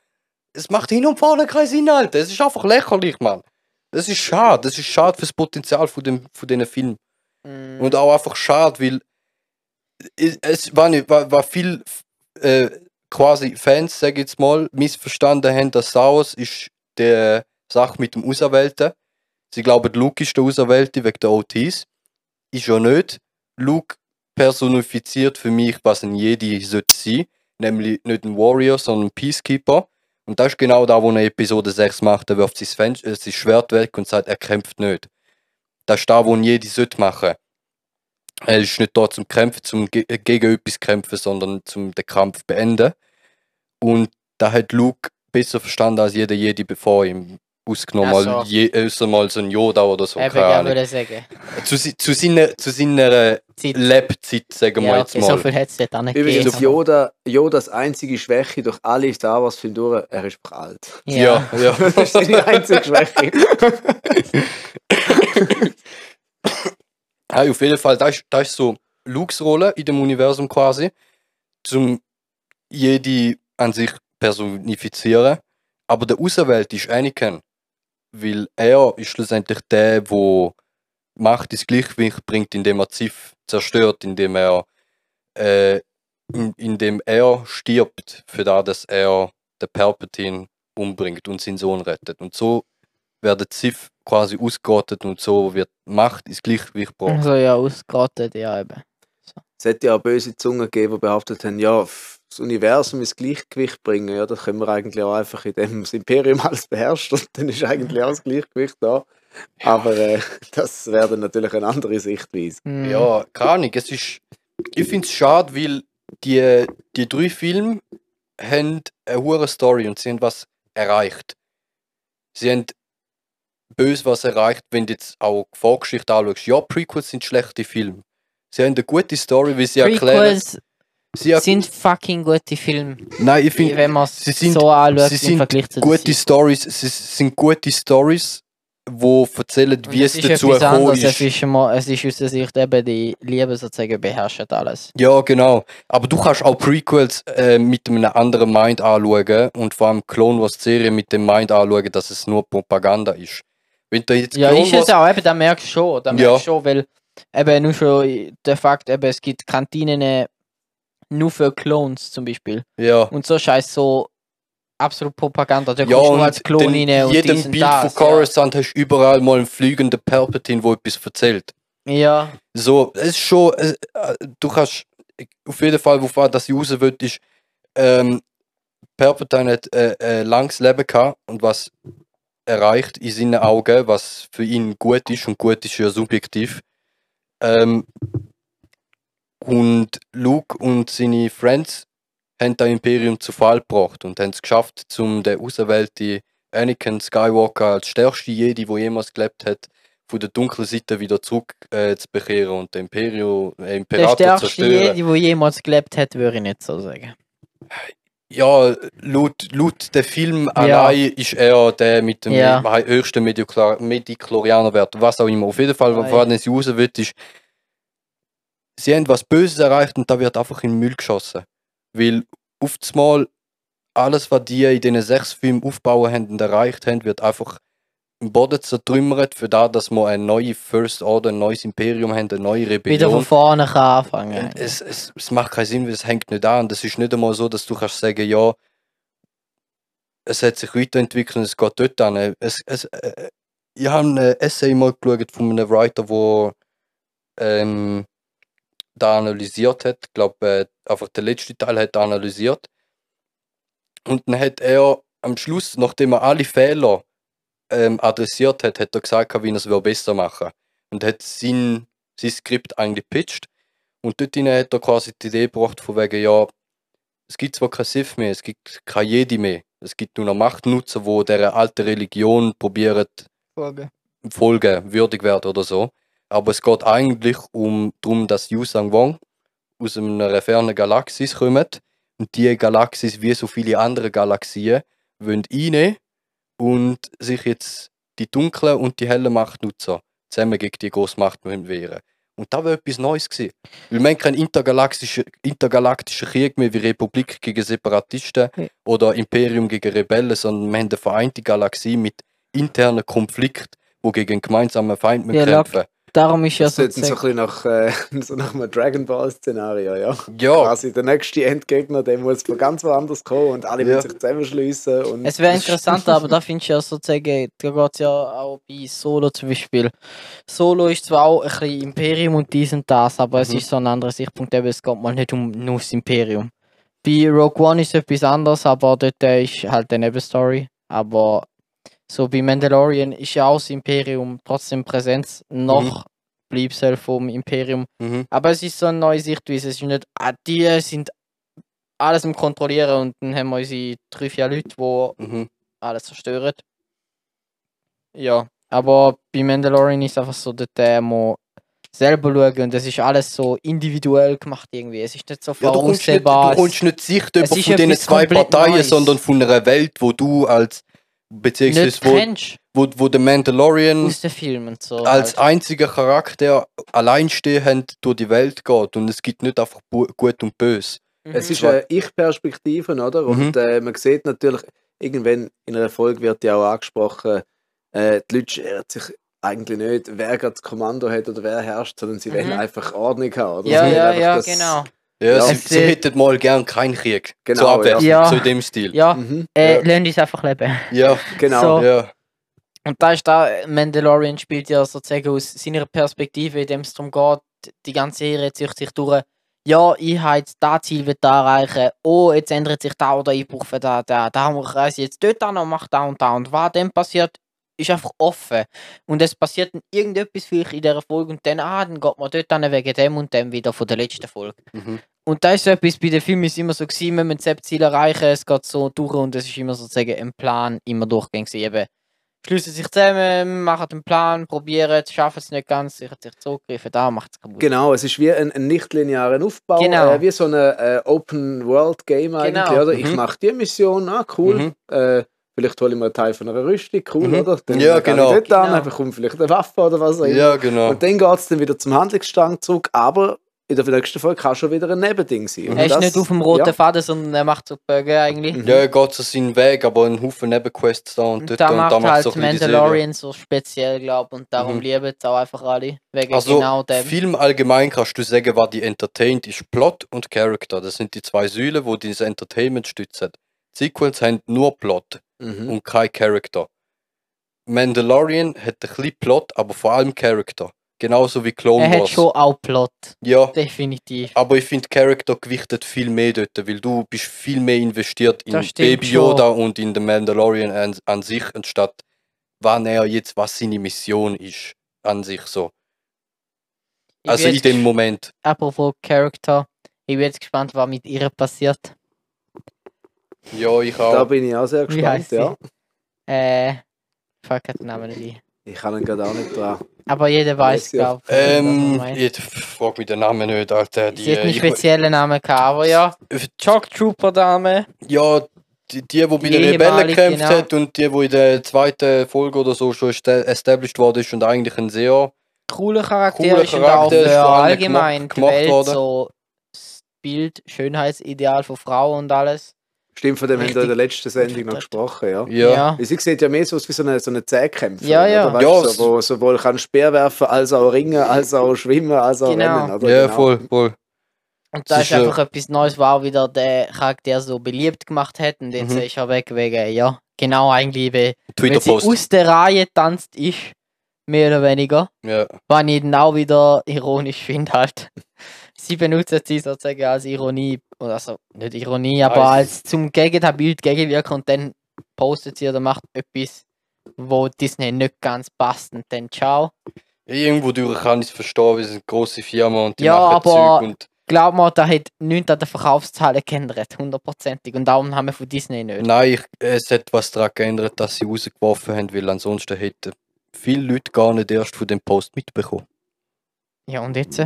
Es macht hin und vorne keinen Sinn, Alter. Es ist einfach lächerlich, Mann. Das ist schade. Das ist schade fürs Potenzial von, dem, von diesen Filmen. Mm. Und auch einfach schade, weil es- war, nicht, war, war viel äh, quasi Fans, sag ich jetzt mal, missverstanden haben, dass Wars ist die Sache mit dem Auserwählten. Sie glauben, Luke ist der Auserwählte wegen der OTs. Ist ja nicht. Luke personifiziert für mich, was ein Jedi sollte sein. Nämlich nicht ein Warrior, sondern ein Peacekeeper. Und das ist genau da, wo er Episode 6 macht. Er wirft sein, äh, sein Schwert weg und sagt, er kämpft nicht. Das ist da, wo Jedi sollte machen. Er ist nicht da zum Kämpfen, zum äh, gegen etwas kämpfen, sondern zum den Kampf beenden. Und da hat Luke besser verstanden als jeder Jedi bevor ihm. Ausgenommen, Ach mal, so. je, außer mal so ein Yoda oder so, Eben, keine ja, Ahnung. würde ich sagen. Zu, zu, seiner, zu seiner Zeit. Lebzeit, sagen wir Ja, jetzt okay, so mal. viel hat es dort nicht Übrigens, gegeben. Yoda, Yodas einzige Schwäche durch alle Star Wars-Filme durch, er ist einfach alt. ja, ja. Das ist seine einzige Schwäche. Hey, auf jeden Fall, das ist, das ist so Lukes Rolle in dem Universum quasi, zum jede an sich personifizieren. Aber der Auserwählte ist Anakin, weil er ist schlussendlich der, der Macht ins Gleichgewicht bringt, indem er Ziff zerstört, indem er äh, in, indem er stirbt, für das, dass er den Palpatine umbringt und seinen Sohn rettet. Und so werden Ziff quasi ausgerottet und so wird Macht ins Gleichgewicht gebracht. Also ja, ausgerottet, ja eben. Es hätte ja auch böse Zungen gegeben, die behauptet haben, ja, das Universum ins Gleichgewicht bringen, ja, das können wir eigentlich auch einfach, indem das Imperium alles beherrscht und dann ist eigentlich auch das Gleichgewicht da. Aber äh, das wäre dann natürlich eine andere Sichtweise. Hm. Ja, keine Ahnung. Es ist, ich finde es schade, weil die, die drei Filme haben eine hohe Story und sie haben was erreicht. Sie haben bös was erreicht, wenn du jetzt auch die Vorgeschichte anschaust. Ja, Prequels sind schlechte Filme. Sie haben eine gute Story, wie sie erklären. Prequels Sie er sind fucking gute Filme. Nein, ich finde, Wenn man es sie sind- so anschaut sie sind gute Stories, sie sind gute Stories, wo erzählen, wie es, dazu gekommen ist. Es ist, immer, es ist aus der Sicht eben die Liebe sozusagen beherrscht alles. Ja, genau. Aber du kannst auch Prequels äh, mit einem anderen Mind anschauen und vor allem Clone Wars Serie mit dem Mind anschauen, dass es nur Propaganda ist. Wenn du jetzt Ja, Clone ist es auch, eben, da merkst du schon, da Ja. merkst du schon, weil eben nur schon der Fakt, eben, es gibt Kantinen äh, nur für Clones zum Beispiel. ja, Und so scheiß so absolut Propaganda. Da ja und als Klon und jedem Bild das. von Coruscant hast du überall mal einen fliegenden Palpatine, wo etwas erzählt. Ja. ja. So, es ist schon, äh, äh, du kannst auf jeden Fall, wovon das ich raus will, ist, ähm, Palpatine hat äh, äh, langes Leben gehabt und was erreicht in seinen Augen, was für ihn gut ist und gut ist ja subjektiv. Ähm, und Luke und seine Friends haben das Imperium zu Fall gebracht und haben es geschafft, um den auserwählten Anakin Skywalker als stärkste Jedi, der jemals gelebt hat, von der dunklen Seite wieder zurück äh, zu bekehren und den Imperio, äh, Der Imperator zu stärkste zerstören. Jedi, der jemals gelebt hat, würde ich nicht so sagen. Ja, laut, laut der Film Ja. allein ist er der mit dem Ja. höchsten Mediklorianerwert, was auch immer. Auf jeden Fall, Ah, woran es raus will, ist, sie haben was Böses erreicht und da wird einfach in den Müll geschossen. Weil Mal alles, was die in diesen sechs Filmen aufbauen haben und erreicht haben, wird einfach Boden zertrümmert, für das, dass wir eine neue First Order, ein neues Imperium haben, eine neue Wieder von Rebellion. vorne kann anfangen. Es, es, es macht keinen Sinn, weil es hängt nicht an. Das ist nicht einmal so, dass du kannst sagen, ja, es hat sich weiterentwickelt und es geht dort an. Es, es, äh, ich habe ein Essay mal geschaut von einem Writer, der ähm, da analysiert hat. Ich glaube, äh, einfach der letzte Teil hat er analysiert. Und dann hat er am Schluss, nachdem er alle Fehler ähm, adressiert hat, hat er gesagt, wie er es besser machen Und hat sein, sein Skript eigentlich pitcht. Und dort hat er quasi die Idee gebracht, von wegen, ja, es gibt zwar kein Sith mehr, es gibt kein Jedi mehr. Es gibt nur noch Machtnutzer, die dieser alten Religion probieren folgen, würdig werden oder so. Aber es geht eigentlich um darum, dass Yu Sang Wong aus einer fernen Galaxis kommt und die Galaxis, wie so viele andere Galaxien, wollen rein und sich jetzt die dunklen und die hellen Machtnutzer zusammen gegen die große Macht müssen wehren. Und da war etwas Neues gewesen. Weil wir haben keinen intergalaktischen, intergalaktischen Krieg mehr wie Republik gegen Separatisten Ja. oder Imperium gegen Rebellen, sondern wir haben eine vereinte Galaxie mit internen Konflikten, wo gegen einen gemeinsamen Feind Ja, kämpfen. Darum ist ja Das sieht so ein sozusagen. bisschen nach, äh, so nach einem Dragon Ball-Szenario, ja. Ja, Quasi der nächste Endgegner, der muss von ganz woanders kommen und alle Ja. müssen sich zusammenschliessen. Und Es wäre interessanter, aber da findest du ja sozusagen, da geht es ja auch bei Solo zum Beispiel. Solo ist zwar auch ein bisschen Imperium und dies und das, aber es Mhm. ist so ein anderer Sichtpunkt, eben, es geht mal nicht um nur das Imperium. Bei Rogue One ist es etwas anderes, aber dort äh, ist halt eine Nebenstory. Aber so bei Mandalorian ist ja auch das Imperium trotzdem Präsenz, noch Bleibsel vom Imperium. mhm. Aber es ist so eine neue Sichtweise. Es ist nicht, ah, die sind alles im Kontrollieren und dann haben wir unsere drei, vier Leute, die Mhm. alles zerstören. Ja, aber bei Mandalorian ist einfach so, dass der muss selber schauen und das ist alles so individuell gemacht irgendwie. Es ist nicht so Ja, du kommst nicht, du voraussehbar. kommst nicht Sicht über es von diesen zwei Parteien, Neues. sondern von einer Welt, wo du als beziehungsweise nicht wo, wo, wo der Mandalorian aus den Filmen und so. als halt. einziger Charakter alleinstehend durch die Welt geht und es gibt nicht einfach gut und böse. Es Mhm. ist eine Ich-Perspektive, oder? Mhm. Und äh, man sieht natürlich, irgendwann in einer Folge wird ja auch angesprochen, äh, die Leute scheren sich eigentlich nicht, wer gerade das Kommando hat oder wer herrscht, sondern sie Mhm. wollen einfach Ordnung haben. Oder? Ja, ja, ja, das- genau. Ja, Ja. sie, Es sie hätten mal gern keinen Krieg. Genau, so abwärts, ja. so in dem Stil. Ja, Mhm, äh, Ja. uns einfach leben. Ja, genau. So. ja. Und da ist da, Mandalorian spielt ja sozusagen aus seiner Perspektive, in dem es darum geht, die ganze Serie zieht sich durch. Ja, ich habe jetzt das Ziel da erreichen. Oh, jetzt ändert sich da oder ich brauche da, da, da muss ich jetzt dort an und mache da und da. Und was dann passiert, ist einfach offen. Und es passiert dann irgendetwas vielleicht in dieser Folge und dann, ah, dann geht man dort an wegen dem und dem wieder von der letzten Folge. Mhm. Und da ist so etwas, bei den Filmen ist immer so gewesen, wir müssen das Ziel erreichen, es geht so durch und es ist immer sozusagen ein Plan, immer durchgängig. Eben, schließen sich zusammen, machen den Plan, probieren es, schaffen es nicht ganz, sichern sich zurückgreifen, da macht es kaputt. Genau, es ist wie ein, ein nicht-linearer Aufbau, Genau. äh, wie so ein äh, Open-World-Game eigentlich, Genau. oder? Ich Mhm. mache die Mission, ah cool, Mhm. äh, vielleicht hole ich mir einen Teil von einer Rüstung, cool, Mhm. oder? Dann Ja, genau. ich dort an, Genau. bekomme vielleicht eine Waffe oder was auch immer. Ja, genau. Und dann geht es dann wieder zum Handlungsstrang zurück, aber in der nächsten Folge kann schon wieder ein Nebending sein. Und Er ist das- nicht auf dem roten ja. Faden, sondern er macht so Bögen eigentlich. Mhm. Ja, er geht so seinen Weg, aber ein Haufen Nebenquests da und Und dort. da und macht da macht's halt so die. Mandalorian so speziell, glaube ich, und darum Mhm. lieben es auch einfach alle. Wegen Also, genau dem. Film allgemein kannst du sagen, was die entertaint, ist Plot und Character. Das sind die zwei Säulen, wo dieses Entertainment stützen. Sequels haben nur Plot Mhm. und kein Character. Mandalorian hat ein bisschen Plot, aber vor allem Character. Genauso wie Clone Er hat Wars. schon auch Plot, Ja, definitiv. aber ich finde Character gewichtet viel mehr dort, weil du bist viel mehr investiert in Baby Yoda und in den Mandalorian an, an sich, anstatt wann er jetzt, was seine Mission ist, an sich so. Also in dem Moment. Apropos Character, ich bin jetzt gespannt, was mit ihr passiert. Ja, ich Da auch. bin ich auch sehr Wie gespannt, heisst sie? ja. Äh, fuck, hat den Namen nicht ein. Ich kann ihn gerade auch nicht dran. Aber jeder weiß, ja. glaube ich. Ähm, jetzt frag mich den Namen nicht, Alter. Die, Sie hat einen ich- speziellen Namen gehabt, aber ja. Shock Trooper Dame. ja, die, die, die bei den Rebellen gekämpft genau. hat und die, die in der zweiten Folge oder so schon esta- established worden ist und eigentlich ein sehr Cooler Charakter Cooler ist und auch Charakter ist für allgemein gemacht- die gemacht Welt worden. so das Bild, Schönheitsideal von Frauen und alles. Stimmt, von dem haben wir in der letzten Sendung noch gesprochen, ja. ja, Weil Sie sieht ja mehr so aus wie so eine, so eine Zähkämpferin, Ja, ja. Oder? Ja, so, wo sowohl kann Speer werfen, als auch ringen, als auch schwimmen, als auch Genau. rennen. Oder? ja, Genau. voll, voll. Und da ist ist, äh, einfach etwas Neues, was auch wieder der Charakter so beliebt gemacht hat. Und jetzt Mhm. ist er weg wegen, ja, genau eigentlich, wie, wenn sie aus der Reihe tanzt ist, mehr oder weniger. Ja. Was ich dann auch wieder ironisch finde halt. Sie benutzen sie sozusagen als Ironie, oder also nicht Ironie, aber Ah, als zum Gegenbild gegenwirken und dann postet sie oder macht etwas, wo Disney nicht ganz passt und dann ciao. Irgendwo durch kann ich es verstehen, wir sind eine grosse Firma und die Ja, machen aber- Zeug und Glaub mir, da hat nichts an den Verkaufszahlen geändert, hundertprozentig. Und darum haben wir von Disney nicht. nein, ich, es hat was daran geändert, dass sie rausgeworfen haben, weil ansonsten hätten viele Leute gar nicht erst von dem Post mitbekommen. Ja, und jetzt?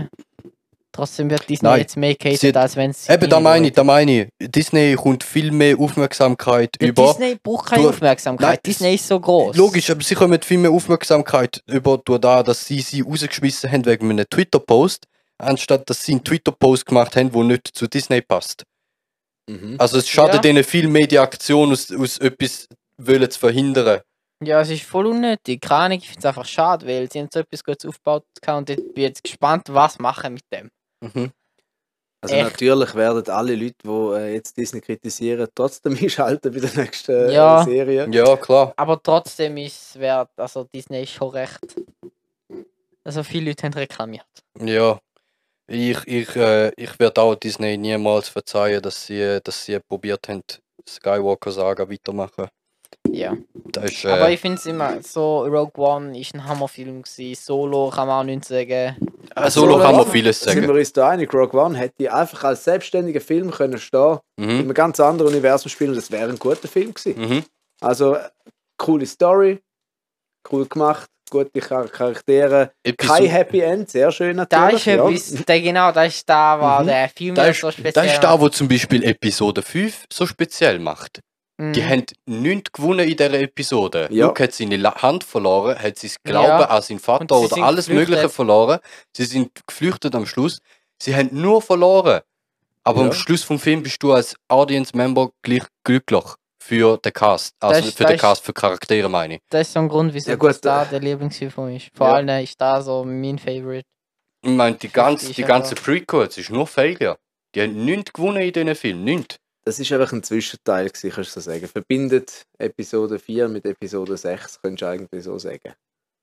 Trotzdem wird Disney Nein, jetzt mehr catered, als wenn es. Eben, da meine ich, da meine ich. Disney kommt viel mehr Aufmerksamkeit Ja, über. Disney braucht keine Du- Aufmerksamkeit. Nein, Disney ist so groß. Logisch, aber sie kommen viel mehr Aufmerksamkeit über durch da, dass sie sie rausgeschmissen haben wegen einem Twitter-Post, anstatt dass sie einen Twitter-Post gemacht haben, der nicht zu Disney passt. Mhm. Also es schadet Ja. denen viel mehr die Aktion aus, aus etwas wollen zu verhindern. Ja, es ist voll unnötig. Keine Ahnung, ich finde es einfach schade, weil sie haben so etwas Gutes aufgebaut und ich bin jetzt gespannt, was machen mit dem. Mhm. Also Echt? natürlich werden alle Leute, die äh, jetzt Disney kritisieren, trotzdem einschalten bei der nächsten äh, Ja. Serie. Ja, klar. Aber trotzdem ist es wert, also Disney ist schon recht. Also viele Leute haben reklamiert. Ja. Ich, ich, äh, ich werde auch Disney niemals verzeihen, dass sie, dass sie probiert haben, Skywalker-Saga weitermachen. Ja. Das ist, Aber äh, ich finde es immer so, Rogue One ist ein Hammerfilm gewesen. Solo kann man auch nichts sagen. äh, Solo Solo kann man vieles Sind sagen. wir uns da einig, Rogue One hätte einfach als selbstständiger Film können stehen, in Mhm. einem ganz anderen Universum spielen, das wäre ein guter Film gewesen. Mhm. Also, äh, coole Story, cool gemacht, gute Char Charaktere, Episo- kein Happy End, sehr schön Da natürlich. ist ja. etwas, genau, das ist da, was Mhm. der Film ja ist, so speziell das ist da, wo zum Beispiel Episode 5 so speziell macht. Mhm. Die haben nichts gewonnen in dieser Episode. Ja. Luke hat seine Hand verloren, hat sein Glauben Ja. an seinen Vater oder alles geflüchtet. Mögliche verloren. Sie sind geflüchtet am Schluss. Sie haben nur verloren. Aber Ja. am Schluss vom Film bist du als Audience-Member gleich glücklich für den Cast. Also ist- für das den ist- Cast, für Charaktere meine ich. Das ist so ein Grund, wieso Ja, gut, da äh, der Lieblingsfilm von mir ist. Vor ja. allem ist da so mein Favorite. Ich meine, die, ganze, ist die ganze Prequels ist nur Failure. Die haben nichts gewonnen in diesen Film. Nichts. Das ist einfach ein Zwischenteil, gewesen, kannst du so sagen. Verbindet Episode 4 mit Episode 6, könntest du eigentlich so sagen.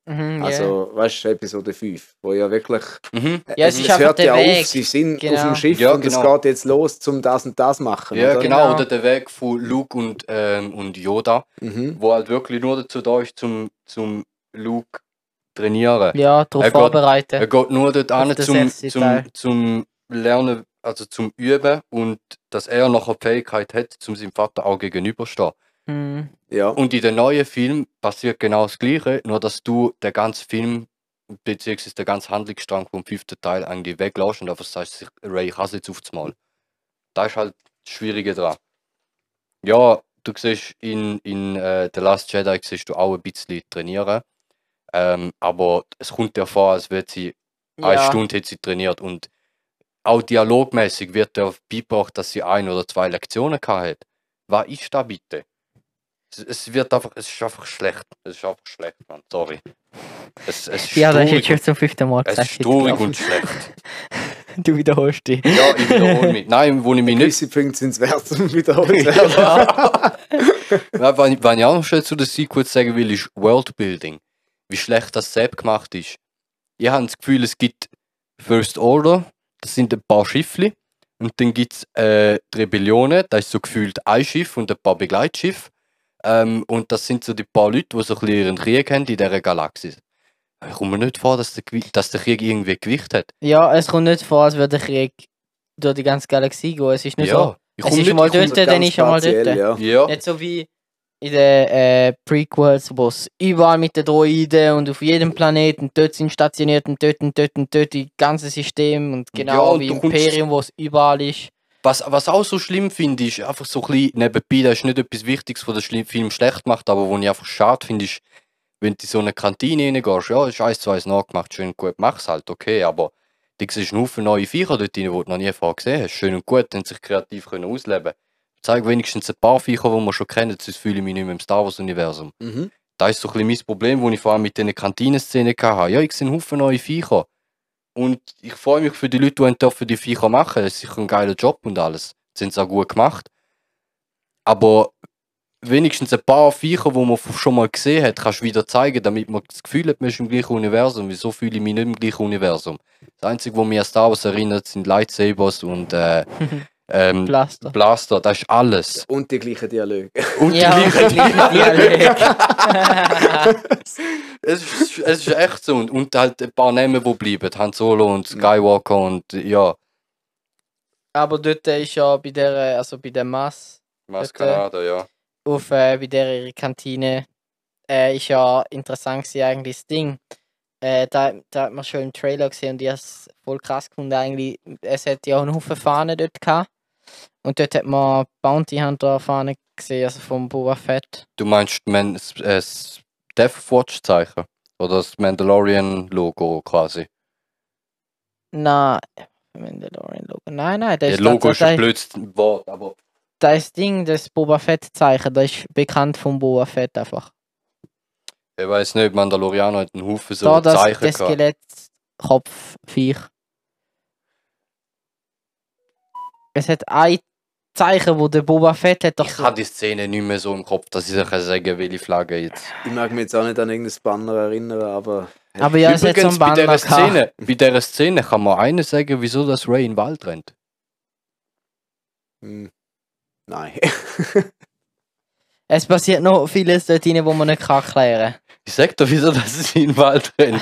Mhm. Also, weißt du, Episode 5, wo ja wirklich. Mhm. Ja, es einfach hört ja Weg. auf, sie sind Genau. auf dem Schiff Ja, und es genau. geht jetzt los, zum das und das machen. Ja, oder? genau. Genau. Oder der Weg von Luke und, ähm, und Yoda. Mhm. wo halt wirklich nur dazu da ist, zum, zum Luke trainieren. ja, darauf Er geht- vorbereiten. Er geht nur dort an, zum, zum, zum Lernen, also zum Üben und dass er noch eine Fähigkeit hat, zum seinem Vater auch gegenüberstehen. Mhm. Ja. Und in den neuen Film passiert genau das Gleiche, nur dass du den ganzen Film beziehungsweise den ganzen Handlungsstrang vom fünften Teil eigentlich weglässt und einfach sagst, sich, Ray kann jetzt aufs Mal. Da ist halt das Schwierige dran. Ja, du siehst in, in äh, The Last Jedi siehst du auch ein bisschen trainieren. Ähm, aber es kommt dir vor, als würde sie eine Ja, Stunde hat sie trainiert und auch dialogmäßig wird dir beigebracht, dass sie ein oder zwei Lektionen gehabt hat. Was ist da bitte? Es, es wird einfach, es ist einfach schlecht. Es ist einfach schlecht, Mann. Sorry. Es, es ist ja das ist jetzt schon zum fünften Mal es gesagt. ist traurig glaub. und schlecht. Du wiederholst dich. Ja, ich wiederhole mich. Nein, wo ich mich nicht Gewisse Punkte sind es wert, um wiederholt zu werden. Ja, wenn, ich- wenn ich auch noch schnell zu den Sequels sagen will, ist Worldbuilding. Wie schlecht das selbst gemacht ist. Ich habe das Gefühl, es gibt First Order, das sind ein paar Schiffli. Und dann gibt es äh, die Rebellionen, das ist so gefühlt ein Schiff und ein paar Begleitschiffe. Ähm, und das sind so die paar Leute, die so ein bisschen ihren Krieg haben in dieser Galaxis. Ich komme mir nicht vor, dass der, dass der Krieg irgendwie Gewicht hat. Ja, es kommt nicht vor, als würde der Krieg durch die ganze Galaxie gehen. Es ist nicht so. ich Es komme ist nicht, mal ich komme- dort, dann ist er mal dort. Ja. Ja, Nicht so wie in den äh, Prequels, wo es überall mit den Droiden und auf jedem Planeten dort sind stationiert und dort und dort und dort die ganze System und Ja, genau und wie Imperium, wo es überall ist. Was, was auch so schlimm finde, ist einfach so ein bisschen nebenbei, das ist nicht etwas Wichtiges, was den Film schlecht macht, aber was ich einfach schade finde, ist, wenn du in so eine Kantine reingehst, ja, ist eins, zwei nachgemacht, schön und gut, mach's halt, okay, aber du siehst einen Haufen neue Viecher dort rein, die du noch nie vorher gesehen hast, schön und gut, haben sich kreativ können ausleben Zeig wenigstens ein paar Viecher, die wir schon kennen, sonst fühle ich mich nicht mehr im Star Wars-Universum. Mhm. Das ist so ein bisschen mein Problem, das ich vor allem mit diesen Kantinenszenen hatte. Ja, ich sehe einen Haufen neue Viecher. Und ich freue mich für die Leute, die dürfen die Viecher machen. Das ist sicher ein geiler Job und alles. Das haben sie auch gut gemacht. Aber wenigstens ein paar Viecher, die man schon mal gesehen hat, kannst du wieder zeigen, damit man das Gefühl hat, man ist im gleichen Universum. Wieso fühle ich mich nicht im gleichen Universum? Das Einzige, was mich an Star Wars erinnert, sind Lightsabers und äh, ähm, Blaster. Blaster. Das ist alles. Und die gleichen Dialoge. Und die Ja, gleichen Dialekt. es, ist, es ist echt so. Und, und halt ein paar Namen, die bleiben. Han Solo und Skywalker und ja, Aber dort ist ja bei der, also bei der Mass Maskerade, ja. auf äh, bei der ihre Kantine äh, ist ja interessant gewesen, eigentlich das Ding. Äh, da, da hat man schon im Trailer gesehen und ich habe es voll krass gefunden eigentlich. Es hat ja auch einen Haufen Fahnen dort gehabt. Und dort hat man Bounty Hunter Fahnen gesehen, also vom Boba Fett. Du meinst Man, das, das Death Watch Zeichen? Oder das Mandalorian Logo quasi? Nein, Mandalorian Logo. Nein, nein, das Ja, ist Logo ist das, ein blödes Wort, aber das Ding, das Boba Fett Zeichen, das ist bekannt vom Boba Fett einfach. ich weiß nicht, Mandalorianer hat einen Haufen so da das, Zeichen das. Skelett Es hat ein Zeichen, wo der Boba Fett hat doch Ich so- habe die Szene nicht mehr so im Kopf, dass ich sich sagen welche Flagge jetzt. Ich mag mich jetzt auch nicht an irgendein Banner erinnern, aber. Aber ja, es hat so Übrigens, ein bei Banner dieser. Szene, bei dieser Szene kann man einen sagen, wieso das Ray in den Wald rennt. Hm. Nein. Es passiert noch vieles dort rein, wo man nicht kann erklären Ich sag doch, wieso dass es in den Wald rennt.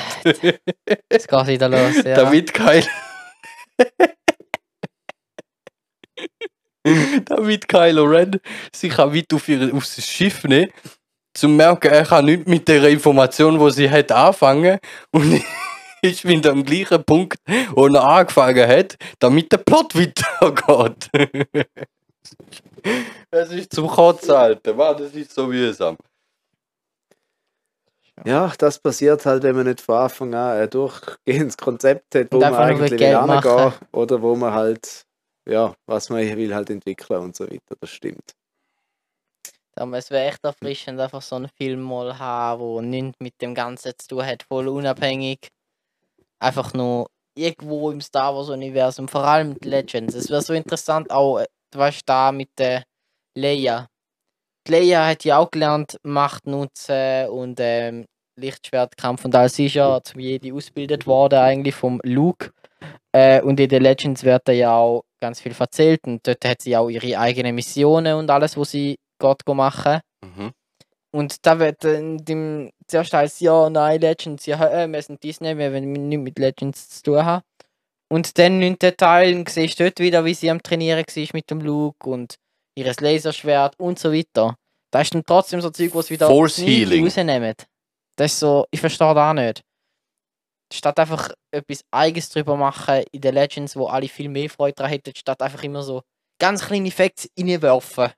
Es geht wieder los. Ja. Damit Kylo. Damit Kylo Ren sich auch weit auf, ihre, auf sein Schiff nehmen zu merken, er kann nicht mit der Information, wo sie hat, anfangen und ist wieder am gleichen Punkt, wo er angefangen hat, damit der Plot weitergeht. Es ist zum Kotzen, Alter. Mann, das ist so mühsam. Ja, das passiert halt, wenn man nicht von Anfang an ein durchgehendes Konzept hat, wo man eigentlich hingehen oder wo man halt, ja, was man will halt entwickeln und so weiter. Das stimmt. Es wäre echt erfrischend, einfach so einen Film mal haben, wo nichts mit dem Ganzen zu tun hat, voll unabhängig. Einfach nur irgendwo im Star Wars-Universum, vor allem mit Legends. Es wäre so interessant, auch, äh, du weißt, da mit der Leia. Die Leia hat ja auch gelernt, Macht nutzen und ähm, Lichtschwertkampf und alles. Ist ja zum Jedi ausgebildet worden, eigentlich vom Luke. Äh, und in den Legends wird ja auch ganz viel erzählt und dort hat sie auch ihre eigenen Missionen und alles, was sie geht go machen. Mhm. Und da wird in dem zuerst heißt ja, nein, Legends, ja, äh, wir sind Disney, wir wollen nichts mit Legends zu tun haben. Und dann in den Teilen siehst du dort wieder, wie sie am Trainieren war mit dem Luke und ihres Laserschwert und so weiter. Da ist dann trotzdem so Zeug, was wieder Force Healing. rausnehmen. Das ist so, ich verstehe das auch nicht. Statt einfach etwas Eigenes drüber machen in den Legends, wo alle viel mehr Freude daran hätten, statt einfach immer so ganz kleine Facts reinwerfen.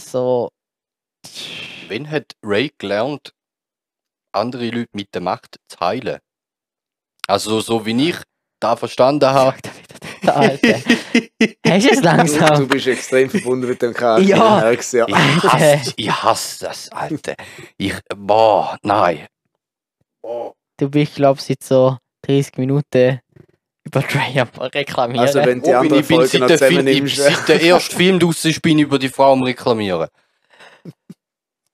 So, Wann hat Ray gelernt, andere Leute mit der Macht zu heilen? Also, so wie ich da verstanden habe. Sag da wieder der Alte. Hast du es Du, du langsam? bist extrem verbunden mit dem Charakter. Ja. ich merk's ja. Ich hasse, ich hasse das, Alter. Ich, boah, nein. Du bist, glaube ich, seit so 30 Minuten über am reklamieren. Also wenn die Oh, anderen ich bin Folgen noch zusammennimmst. ich, seit der erste Film draussen ist, bin ich über die Frau am reklamieren.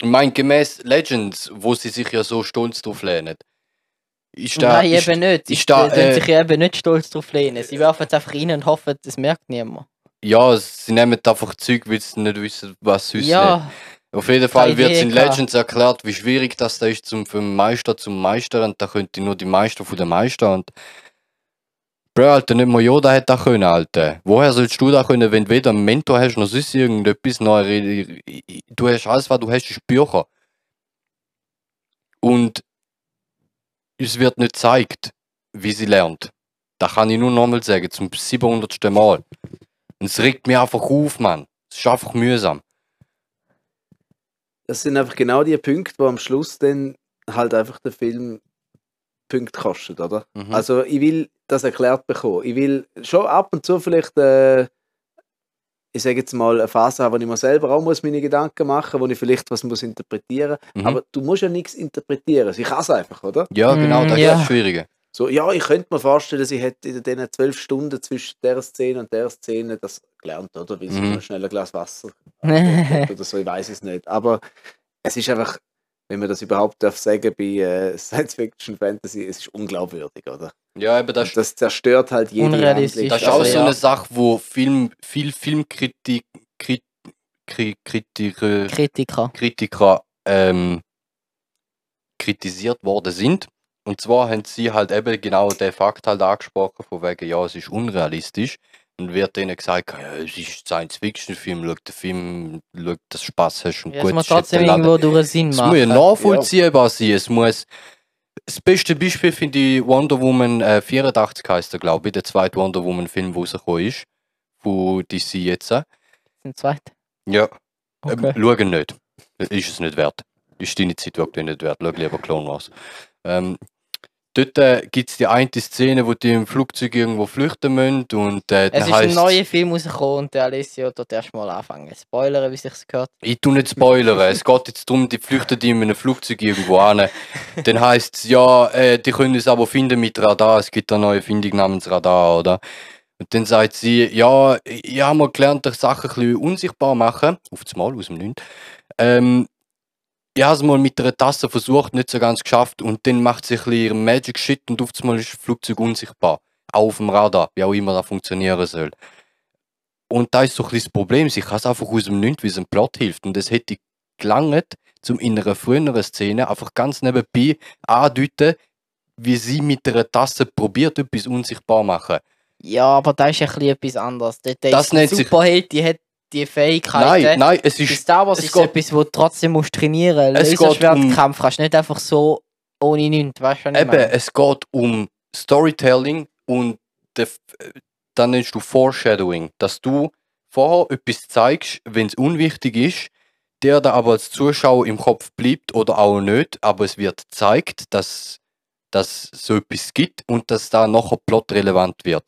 Ich meine, gemäß Legends, wo sie sich ja so stolz drauf lehnen, ist da, Nein, ist, eben nicht. Sie ist da, sind äh, sich eben nicht stolz drauf lehnen. Sie werfen es einfach rein und hoffen, das merkt niemand. ja, sie nehmen einfach Zeug, weil sie nicht wissen, was sonst nicht. Ja, Auf jeden Fall wird in. Legends erklärt, wie schwierig das da ist, zum, für einen Meister zum Meistern. Und da könnte nur die Meister von den Meister. Und Bro, Alter, nicht mal Yoda hätte das können, Alter. Woher sollst du das können, wenn du weder einen Mentor hast, noch sonst irgendetwas Neues? Du hast alles, was du hast, ist Bücher. Und es wird nicht gezeigt, wie sie lernt. Das kann ich nur nochmal sagen, zum 700. Mal. Und es regt mich einfach auf, Mann. Es ist einfach mühsam. Das sind einfach genau die Punkte, wo am Schluss dann halt einfach der Film Punkte kostet, oder? Mhm. Also ich will das erklärt bekommen. Ich will schon ab und zu vielleicht, äh, ich sage jetzt mal, eine Phase haben, wo ich mir selber auch muss meine Gedanken machen wo ich vielleicht was muss interpretieren Mhm. Aber du musst ja nichts interpretieren. Sie kann es einfach, oder? Ja, genau, das ja. ist das Schwierige. So, ja, ich könnte mir vorstellen, sie hätte in diesen zwölf Stunden zwischen der Szene und der Szene das gelernt, oder? Wie sie Mhm. schnell ein Glas Wasser hat oder so, ich weiß es nicht. Aber es ist einfach, wenn man das überhaupt darf sagen bei äh, Science Fiction Fantasy, es ist unglaubwürdig, oder? Ja, eben das, das zerstört halt jede Unrealistisch, das ist auch also so ja. eine Sache, wo Film, viel Filmkritik, Krit, Kri- Kritiker, Kritiker. Kritiker ähm, kritisiert worden sind. Und zwar haben sie halt eben genau den Fakt halt angesprochen, von wegen, ja, es ist unrealistisch. Und wird denen gesagt, ja, es ist Science-Fiction-Film, schau den Film, schau, dass du Spaß hast und Ja, es gut muss ist jetzt trotzdem irgendwo durch Sinn Es muss ja machen. nachvollziehbar sein. Es muss. Das beste Beispiel finde ich Wonder Woman äh, 84 heißt er, glaube ich, der zweite Wonder Woman Film, der rausgekommen ist. Von DC jetzt. Ein zweiter. Ja, Okay. ähm, schauen nicht. Ist es nicht wert. Ist deine Zeit wirklich nicht wert. Schau lieber Clone Wars. Ähm, dort äh, gibt es die eine Szene, wo die im Flugzeug irgendwo flüchten müssen und äh, Es ist ein heisst's- neuer Film rausgekommen und der Alessio dort erstmal anfangen. Spoilern, wie sich's gehört. Ich tu nicht spoilern. es geht jetzt darum, die flüchten die in einem Flugzeug irgendwo an. Dann heisst es, ja, äh, die können es aber finden mit Radar. Es gibt eine neue Findung namens Radar, oder? Und dann sagt sie, ja, ich habe mal gelernt, dass Sachen ein bisschen unsichtbar machen. Auf das Mal, aus dem Nichts. Ähm, ich habe es mal mit einer Tasse versucht, nicht so ganz geschafft. Und dann macht sie ein bisschen Magic Shit und auf das Mal ist das Flugzeug unsichtbar. Auch auf dem Radar, wie auch immer das funktionieren soll. Und da ist so ein bisschen das Problem, sie kann es einfach aus dem Nichts, wie es im Plot hilft. Und das hätte gelangt, zum in einer früheren Szene einfach ganz nebenbei andeuten, wie sie mit einer Tasse probiert, etwas unsichtbar zu machen. Ja, aber da ist ein bisschen etwas anderes. Dort Das ist nennt die sich- Superheld, die hat die Fähigkeiten. Nein, nein, es ist. Star Wars es ist geht- etwas, wo du trotzdem musst trainieren musst. Es geht Laserschwertkampf kannst du nicht einfach so ohne nichts, weißt du, was ich Eben, meine? es geht um Storytelling und der, F- dann nennst du Foreshadowing, dass du vorher etwas zeigst, wenn es unwichtig ist, der da aber als Zuschauer im Kopf bleibt oder auch nicht, aber es wird gezeigt, dass dass so etwas gibt und dass da nachher plotrelevant wird.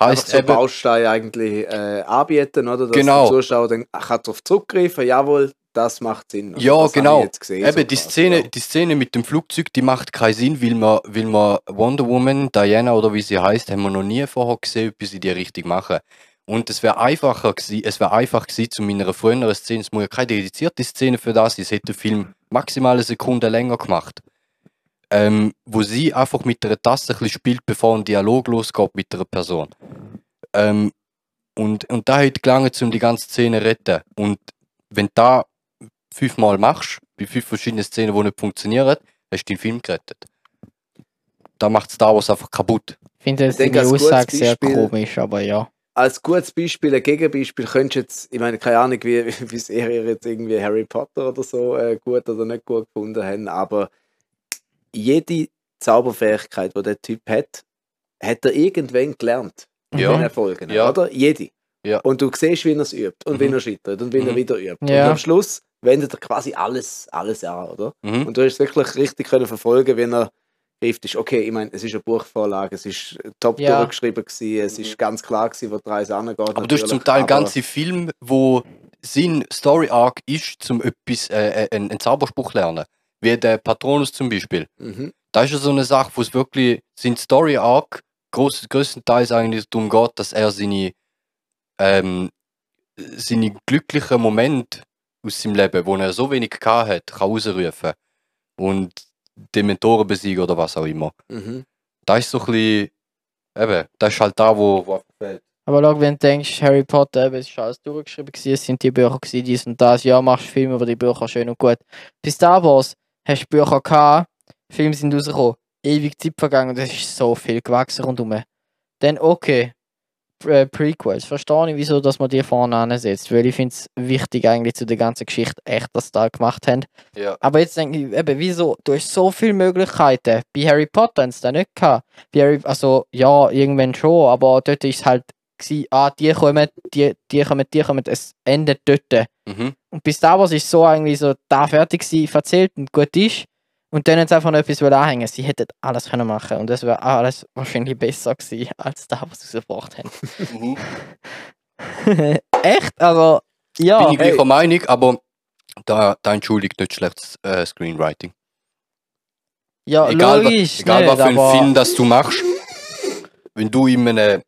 Heißt so eben, Bausteine eigentlich äh, anbieten, oder? Dass Genau. der Zuschauer dann kann darauf zurückgreifen, jawohl, das macht Sinn. Ja, das genau. gesehen, Eben, so die Szene, ja. die Szene mit dem Flugzeug, die macht keinen Sinn, weil man, weil man Wonder Woman, Diana oder wie sie heißt, haben wir noch nie vorher gesehen, bis sie die richtig machen. Und es wäre einfacher gewesen, es wäre einfach gewesen, zu meiner früheren Szene, es muss ja keine dedizierte Szene für das, sein, es hätte der Film maximal eine Sekunde länger gemacht. Ähm, wo sie einfach mit einer Tasse ein bisschen spielt, bevor ein Dialog losgeht mit einer Person. Ähm, und, und da hätte gelangt, um die ganze Szene zu retten. Und wenn du da fünfmal machst, bei fünf verschiedenen Szenen, die nicht funktionieren, hast du den Film gerettet. Da macht Star Wars einfach kaputt. Ich finde Ich denke, die Aussage sehr komisch, aber ja. Als gutes Beispiel, ein Gegenbeispiel, könntest du jetzt, ich meine, keine Ahnung, wie, wie sehr ihr jetzt irgendwie Harry Potter oder so äh, gut oder nicht gut gefunden haben, aber jede Zauberfähigkeit, die der Typ hat, hat er irgendwann gelernt. Ja. In Erfolgen, Ja. oder? Jede. Ja. Und du siehst, wie er es übt und wie Mhm. er scheitert und wie er Mhm. wieder übt. Ja. Und am Schluss wendet er quasi alles, alles an, oder? Mhm. Und du hast es wirklich richtig können verfolgen, wenn er greift ist. Okay, ich meine, es ist eine Buchvorlage, es ist top Ja. durchgeschrieben gewesen, es ist ganz klar gewesen, wo die Reise angeht. Aber du hast zum Teil aber- ganze Filme, wo sein Story Arc ist, zum etwas, äh, äh, einen, einen Zauberspruch lernen. Wie der Patronus zum Beispiel. Mhm. Da ist ja so eine Sache, wo es wirklich sein Story Arc groß, größtenteils eigentlich darum geht, dass er seine, ähm, seine glücklichen Momente aus seinem Leben, wo er so wenig gehabt hat, kann rausrufen. Und Dementoren besiegen oder was auch immer. Mhm. Da ist so ein bisschen, eben, das ist halt da, wo, wo fehlt. Aber schau, wenn du denkst, Harry Potter, eben, es ist alles durchgeschrieben, gewesen, es sind die Bücher, gewesen, dies und das, ja, machst Filme über die Bücher, schön und gut. Bei Star Wars hast du Bücher gehabt, Filme sind rausgekommen, ewig Zeit vergangen und es ist so viel gewachsen rundherum. Dann, okay, äh, Prequels, verstehe ich, wieso dass man die vorne ansetzt, weil ich finde es wichtig eigentlich zu der ganzen Geschichte, echt, dass sie da gemacht haben. Ja. Aber jetzt denke ich, eben, wieso? Du hast so viele Möglichkeiten. Bei Harry Potter haben sie das nicht gehabt. Bei Harry, also, ja, irgendwann schon, aber dort ist es halt, gewesen, ah, die kommen, die, die kommen, die kommen, es endet dort. Mhm. Und bis Star Wars ist so eigentlich so, da fertig gewesen, erzählt und gut ist. Und dann sie einfach noch etwas anhängen. Sie hätten alles können machen und das wäre alles wahrscheinlich besser gewesen, als Star Wars rausgebracht Mhm. haben. Echt? Also, ja. Bin ich hey. gleicher Meinung, aber da, da entschuldigt nicht schlechtes äh, Screenwriting. ja, egal logisch. egal nicht, was für einen aber- Film das du machst, wenn du in einem,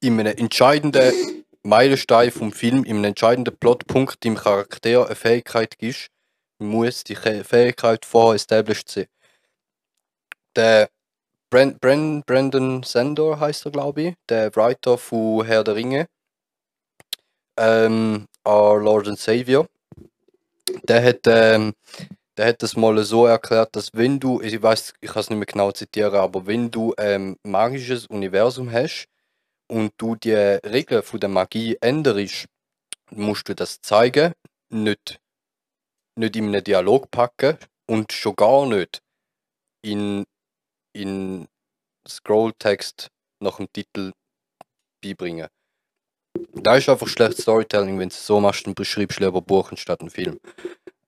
in einem entscheidenden Meilenstein vom Film, in einem entscheidenden Plotpunkt dem Charakter eine Fähigkeit gibst, muss die Fähigkeit vorher established sein. Der Brand, Brand, Brandon Sandor heißt er, glaube ich, der Writer von Herr der Ringe, ähm, Our Lord and Savior, der hat, ähm, der hat das mal so erklärt, dass wenn du, ich weiß, ich kann es nicht mehr genau zitieren, aber wenn du ein magisches Universum hast und du die Regeln der Magie änderst, musst du das zeigen, nicht, nicht in einen Dialog packen und schon gar nicht in, in Scrolltext nach dem Titel beibringen. Da ist einfach schlechtes Storytelling, wenn du es so machst, dann beschreibst du lieber Buch anstatt einen Film.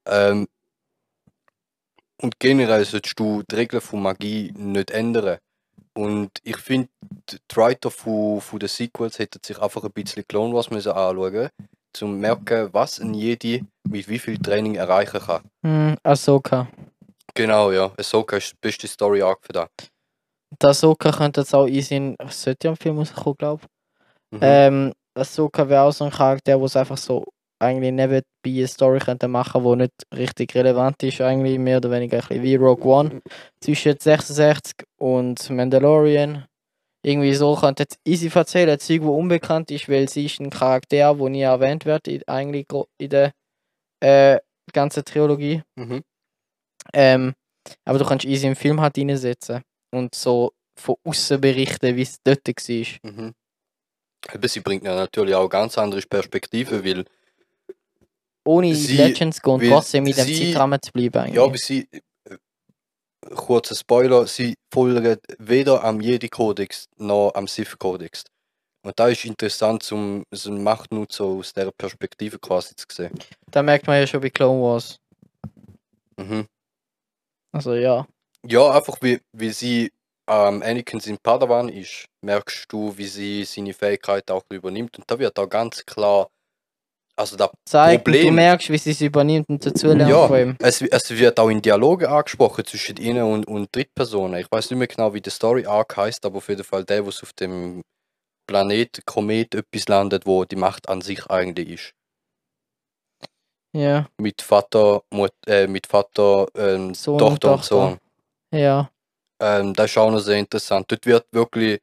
Ähm, und generell solltest du die Regeln von Magie nicht ändern. Und ich finde, die Writer von, von den Sequels hätten sich einfach ein bisschen Clone Wars müssen anschauen um zu merken, was ein Jedi mit wie viel Training erreichen kann. Hm, Ahsoka. Genau, ja. Ahsoka ist die beste Story Arc für das. Der Ahsoka könnte jetzt auch easy in, was sollte ja im Film rauskommen, glaube ich. Mhm. Ähm, Ahsoka wäre auch so ein Charakter, wo es einfach so eigentlich nebenbei eine Story könnte machen, wo nicht richtig relevant ist, eigentlich mehr oder weniger ein bisschen wie Rogue One zwischen 66 und Mandalorian. Irgendwie so könnte jetzt easy erzählen, Zeug, wo unbekannt ist, weil sie ist ein Charakter, wo nie erwähnt wird, in, eigentlich in der äh, ganzen Trilogie. Mhm. Ähm, aber du kannst easy im Film halt reinsetzen und so von außen berichten, wie es dort war. Mhm. Aber sie bringt ja natürlich auch ganz andere Perspektive, weil, Ohne Sie- Legends gehen und trotzdem mit dem Zeitrahmen zu bleiben. ja, aber sie, äh, kurzer Spoiler, sie folgen weder am Jedi-Kodex noch am Sith-Kodex. Und da ist interessant, um so einen Machtnutzer aus dieser Perspektive quasi zu sehen. Da merkt man ja schon bei Clone Wars. Mhm. Also ja. Ja, einfach wie, wie sie ähm, Anakin sein Padawan ist, merkst du, wie sie seine Fähigkeit auch übernimmt. Und da wird auch ganz klar, also da, Zeigt, und du Problem- merkst, wie sie es übernimmt und dazulernt Ja. von ihm. es, es wird auch in Dialoge angesprochen zwischen ihnen und, und Drittpersonen. Ich weiß nicht mehr genau, wie der Story Arc heißt, aber auf jeden Fall der, was auf dem Planet Komet etwas landet, wo die Macht an sich eigentlich ist. Ja, Mit Vater, Mut, äh, mit Vater, ähm, Sohn und Tochter und Tochter. Sohn. ja. Ähm, das ist auch noch sehr interessant. Dort wird wirklich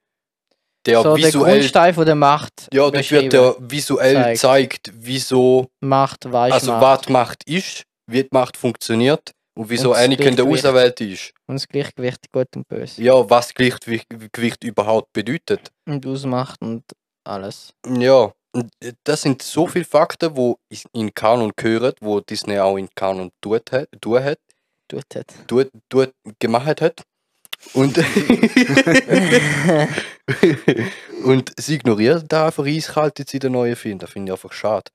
der so der visuell Grundstein von der Macht Ja, beschrieben. wird der visuell zeigt. zeigt, wieso, Macht, weiß also was die Macht ist, wie die Macht funktioniert und wieso Und das der. Auserwählte ist. Und das Gleichgewicht gut und böse. Ja, was Gleichgewicht Gewicht überhaupt bedeutet. Und ausmacht und alles. Ja, und das sind so viele Fakten, wo is- in Kanon gehören, wo Disney auch in Kanon tut hat, tut hat, Tut hat. tut, tut, gemacht hat. Und, und sie ignorieren da einfach eiskalt jetzt in den neuen Film. Das finde ich einfach schade.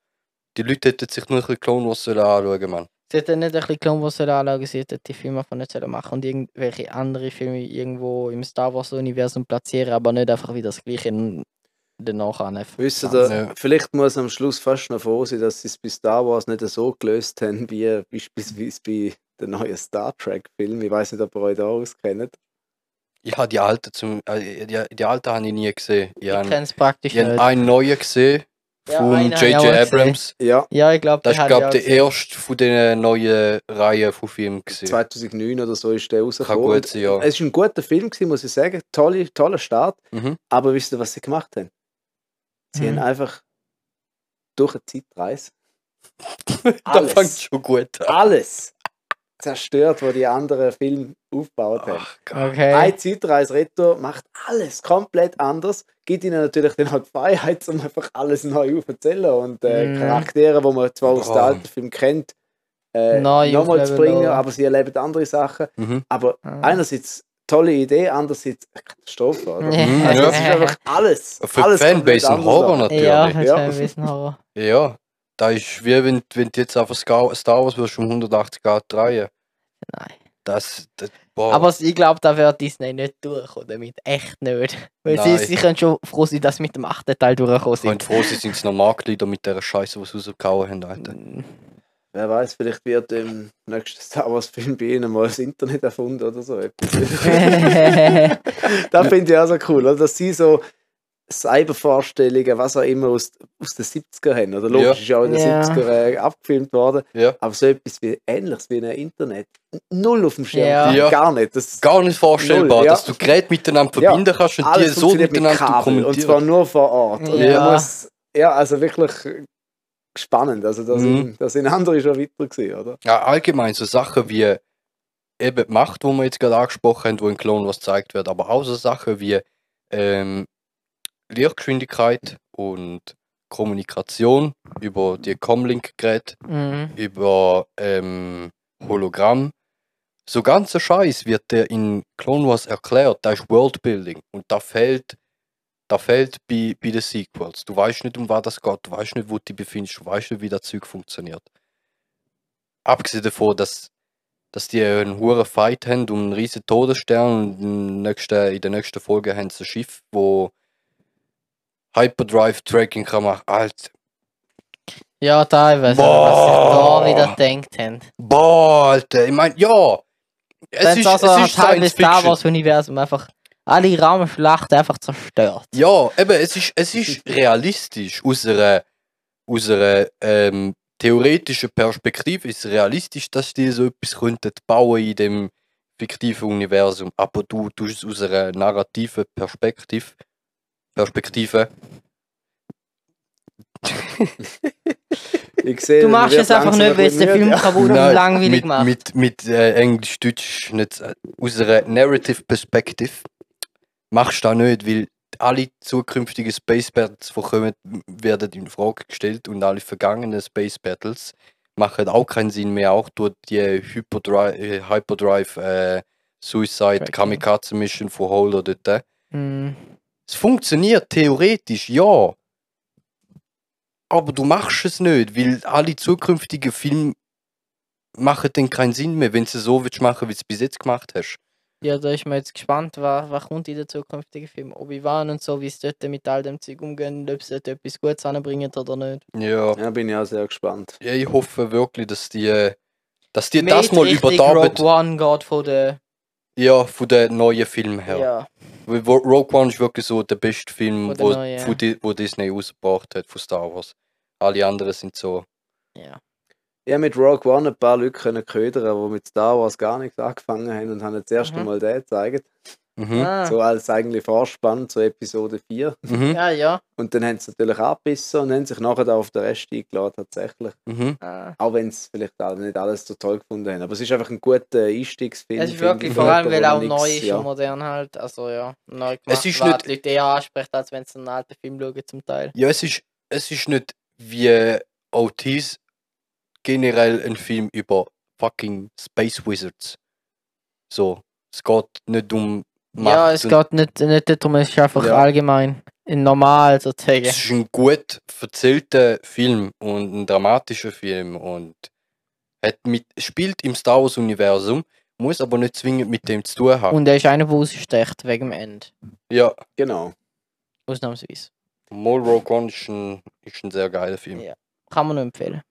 Die Leute hätten sich nur ein bisschen Clone Wars sollen anschauen, Mann. Sie hätten nicht ein bisschen Clone Wars sollen anschauen, sie hätten die Filme einfach nicht sollen machen und irgendwelche andere Filme irgendwo im Star Wars Universum platzieren, aber nicht einfach wieder das gleiche in- danach an. Wisst ihr, Ja. vielleicht muss am Schluss fast noch froh sein, dass sie es bei Star Wars nicht so gelöst haben, wie beispielsweise bei den neuen Star Trek-Film. Ich weiß nicht, ob ihr euch da auskennt. Ja, die alten zum, äh, die, die alten habe ich nie gesehen. Ich Ich habe kenne es praktisch ich habe nicht. einen neuen gesehen Ja, von habe ich auch J.J. Abrams. Ja, Ja, ich glaube, Das ist, glaube ich, der erste von den neuen Reihen von Filmen. gewesen. 2009 oder so ist der Kann rausgekommen. gut sein, ja. Es war ein guter Film, gewesen, muss ich sagen. Tolle, toller Start. Mhm. Aber wisst ihr, was sie gemacht haben? Sie Mhm. haben einfach durch eine Zeitreise da Alles. fängt schon gut an. alles zerstört, was die anderen Filme aufgebaut Gott. Okay. Ein Zeitreise-Retro macht alles komplett anders, gibt ihnen natürlich dann halt die Freiheit, um einfach alles neu aufzuzählen und äh, Mhm. Charaktere, die man zwar aus Oh. den alten Filmen kennt, äh, nochmal zu bringen, aber sie erleben andere Sachen. Mhm. Aber Ah. einerseits tolle Idee, andererseits eine Katastrophe. Oder? Mhm, Also ja. es ist einfach alles. Für alles die Fanbase ein Horror natürlich. Ja, Ja, das Ja. wäre ein Horror. Da ist wie wenn, wenn du jetzt einfach Star Wars würdest um 180 Grad drehen. Nein. Das, das boah. Aber ich glaube, da wird Disney nicht durchkommen damit. Echt nicht. Weil sie, Nein. sie können schon froh sein, dass sie mit dem achten Teil durchgekommen bin sind. froh, sie sind noch Marktleader mit dieser Scheiße, die sie rausgehauen haben, Alter. Wer weiß, vielleicht wird im nächsten Star Wars-Film bei ihnen mal das Internet erfunden oder so. das finde ich auch so cool, oder? dass sie so Cybervorstellungen, was auch immer, aus, aus den 70er haben. Oder logisch Ja. ist ja auch in den Ja. 70er äh, abgefilmt worden. Ja. Aber so etwas wie ähnliches wie ein Internet. Null auf dem Schirm. Ja. Gar nicht. Das Gar nicht vorstellbar, Null, ja. dass du Geräte miteinander Ja. verbinden kannst und die alles so funktioniert mit miteinander Kabel. Und zwar nur vor Ort. Und Ja. muss, ja, also wirklich spannend. Also da Mhm. sind, da sind andere schon weiter gewesen, oder? Ja, allgemein so Sachen wie eben die Macht, wo wir jetzt gerade angesprochen haben, wo in Clone was gezeigt wird, aber auch so Sachen wie ähm, Lichtgeschwindigkeit und Kommunikation über die Comlink-Geräte, Mhm. über ähm, Hologramm. So ganzer Scheiß wird der in Clone Wars erklärt, da ist Worldbuilding und da fehlt, da fehlt bei, bei den Sequels. Du weißt nicht, um was das geht, du weißt nicht, wo du dich befindest, du weißt nicht, wie das Zeug funktioniert. Abgesehen davon, dass, dass die einen hohen Fight haben um einen riesen Todesstern und in der nächsten Folge haben sie ein Schiff, wo Hyperdrive Tracking kann machen. Alter, Ja, teilweise. Boah. Was sie da wieder gedacht haben. boah, Alter, ich meine, ja. Es Wenn ist, also es ein ist Teil des Star Fiction. Wars Universum einfach alle Raumschlachten einfach zerstört. Ja, eben, es ist, es ist realistisch. Aus einer, aus einer ähm, theoretischen Perspektive ist es realistisch, dass die so etwas könnten bauen in dem fiktiven Universum. Aber du tust es aus einer narrativen Perspektive, Perspektive Ich sehe, Du machst es einfach nicht, weil es den Film müde. kaputt und langweilig mit, macht. Mit, mit äh, Englisch-Deutsch nicht. äh, Aus einer Narrative Perspective machst du das nicht, weil alle zukünftigen Space Battles, die kommen, werden in Frage gestellt und alle vergangenen Space Battles machen auch keinen Sinn mehr, auch durch die Hyperdrive, äh, Hyperdrive äh, Suicide Tracking. Kamikaze Mission von Holder dort. Mhm. Es funktioniert theoretisch, ja. Aber du machst es nicht, weil alle zukünftigen Filme machen dann keinen Sinn mehr, wenn du es so willst machen, wie du es bis jetzt gemacht hast. Ja, da ist man jetzt gespannt, was, was kommt in den zukünftigen Film. Obi-Wan und so, wie es dort mit all dem Zeug umgehen, ob sie dort etwas Gutes anbringen oder nicht. Ja. Ja, bin ich auch sehr gespannt. ja ich hoffe wirklich, dass die, äh, dass die Mehr das mal überarbeitet. Rogue One geht von der. Ja, von den neuen Filmen her. Ja. Weil Rogue One ist wirklich so der beste Film, wo, ja. wo, Di- wo Disney rausgebracht hat von Star Wars. Alle anderen sind so. ja. Ich habe mit Rogue One ein paar Leute können ködern, die mit Star Wars gar nichts angefangen haben und haben jetzt das erste Mhm. Mal den gezeigt. Mhm. Ah. So als eigentlich Vorspann zu Episode 4. Mhm. ja, ja. Und dann haben sie natürlich abbissen und haben sich nachher da auf den Rest eingeladen, tatsächlich. Mhm. Ah. Auch wenn sie vielleicht nicht alles so toll gefunden haben. Aber es ist einfach ein guter Einstiegsfilm. Es ist wirklich ich, vor allem, weil auch neu ist ja. und modern halt. Also ja, neu gemacht, Es ist nicht- die Leute eher anspricht, als wenn sie einen alten Film schauen zum Teil. Ja, es ist, es ist nicht wie Otis generell ein Film über fucking Space Wizards. So, es geht nicht um. Ja, es geht nicht, nicht darum, es ist einfach Ja. allgemein. In normal sozusagen. Es ist ein gut erzählter Film und ein dramatischer Film und hat mit, spielt im Star Wars Universum, muss aber nicht zwingend mit dem zu tun haben. Und er ist einer, der rausstecht wegen dem Ende. ja, Genau. Ausnahmsweise. Mol Rogue One ist ein, ist ein sehr geiler Film. Ja. Kann man nur empfehlen.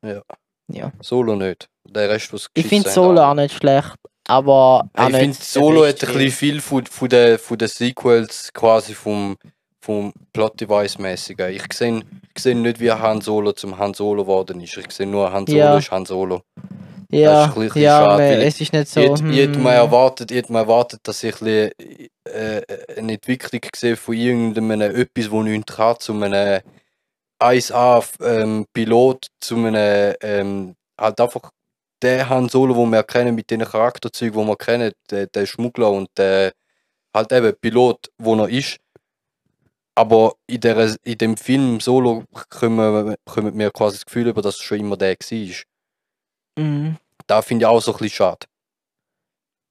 Solo nicht. Der Rest, was Ich finde Solo auch nicht schlecht, aber Ich nicht finde Solo hat ein bisschen viel von, von, den, von den Sequels quasi vom, vom Plot-Device-mäßigen. Ich sehe ich seh nicht, wie Han Solo zum Han Solo geworden ist. Ich sehe nur, Han Solo Ja. ist Han Solo. Ja, ist ein bisschen ja schade, man, es ist nicht so. Ich ich hätte mal erwartet, ich mal erwartet, dass ich ein bisschen, äh, eine Entwicklung sehe von irgendeinem etwas, wo nichts kann, zu einem 1A ähm, Pilot, zu einem ähm, halt einfach der Han Solo, wo wir kennen mit den Charakterzeugen, wo wir kennen, der, der Schmuggler und der halt eben Pilot, wo er ist. Aber in, der, in dem Film Solo kommen, kommen wir quasi das Gefühl über, dass es schon immer der war. mhm. Da finde ich auch so ein bisschen schade.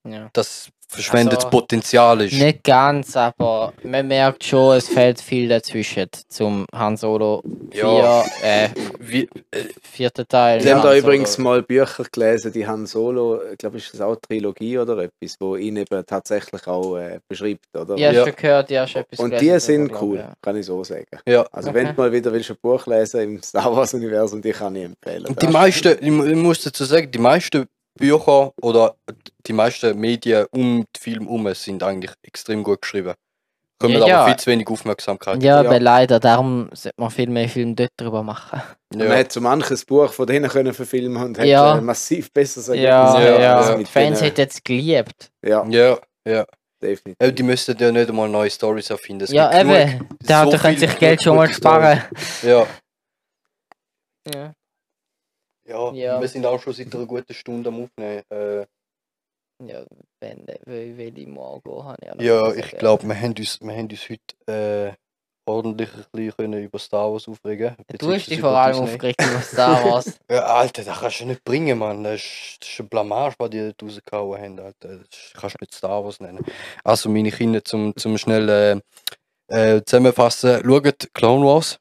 ja. dass verschwendetes Also, Potenzial ist. Nicht ganz, aber man merkt schon, es fehlt viel dazwischen zum Han Solo 4, Ja. äh, Wie, vierten Teil. Sie haben da übrigens mal Bücher gelesen, die Han Solo, ich glaube, ist das auch eine Trilogie oder etwas, wo ihn eben tatsächlich auch äh, beschreibt, oder? Ja, Ja. schon gehört, ja, schon etwas Und gelesen die sind glaub cool, ich, ja. kann ich so sagen. ja. Also wenn Okay. du mal wieder willst, ein Buch lesen im Star Wars Universum, die kann ich empfehlen. Und die meisten, ich ich muss dazu sagen, die meisten Bücher oder die meisten Medien um den Film herum sind eigentlich extrem gut geschrieben. Kommen Ja, aber ja. viel zu wenig Aufmerksamkeit. Ja, Ja. aber leider, darum sollte man viel mehr Filme dort drüber machen. Man Ja. hat so manches Buch von denen können verfilmen und hat Ja. äh, massiv besseres Ja, Ergebnis ja, als Die Fans hätten es geliebt. Ja, ja, ja. definitiv. Ja, Die müssten ja nicht einmal neue Stories erfinden. Es ja, eben. Da so können sich Geld schon mal sparen. Ja. Ja. Ja, Ja. wir sind auch schon seit einer guten Stunde am Aufnehmen. Äh, Ja, wenn, will, will ich mal gehen, habe ich auch noch ja, was ich glaube, wir haben uns, wir haben uns heute äh, ordentlich ein bisschen können über Star Wars aufregen Du hast dich vor allem aufgeregt über Star Wars. Ja, Alter, das kannst du nicht bringen, Mann. Das ist, das ist ein Blamage, was die dort rausgehauen haben, Alter. Das kannst du nicht Star Wars nennen. Also, meine Kinder, zum, zum schnell äh, äh, zusammenfassen, schaut Clone Wars.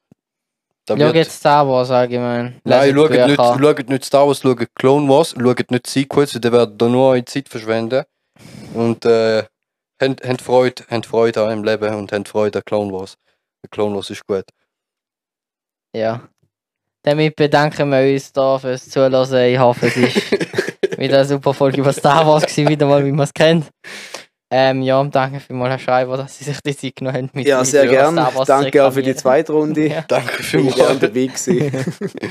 Da Schau wird- jetzt Star Wars allgemein. Nein, schaut nicht, schaut nicht Star Wars, schaut Clone Wars, schaut nicht Sequels, dann werden da nur eure Zeit verschwenden. Und äh, habt, habt, Freude, habt Freude an eurem Leben und habt Freude an Clone Wars. Clone Wars ist gut. Ja. Damit bedanken wir uns da fürs Zuhören. Ich hoffe, es ist wieder eine super Folge über Star Wars gewesen, wieder mal, wie man es kennt. Ähm, ja, danke vielmals, Herr Schreiber, dass Sie sich die Zeit genommen haben, mit Ja, sehr über gern. Star Wars zu Danke auch für die zweite Runde. Ja. Danke Bin ich gerne vielmals. dabei gewesen.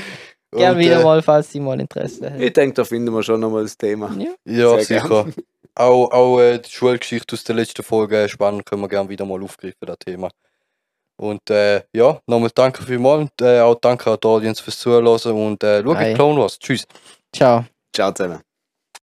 Gerne wieder äh, mal, falls Sie mal Interesse haben. Ich denke, da finden wir schon nochmal das Thema. Ja. Ja, sicher. Auch, auch äh, die Schulgeschichte aus der letzten Folge äh, spannend, können wir gerne wieder mal aufgreifen, das Thema. Und äh, ja, nochmal danke vielmals und äh, auch danke an die Audience fürs Zuhören und äh, schaut Hi. Clone Wars. Tschüss. Ciao. Ciao zusammen.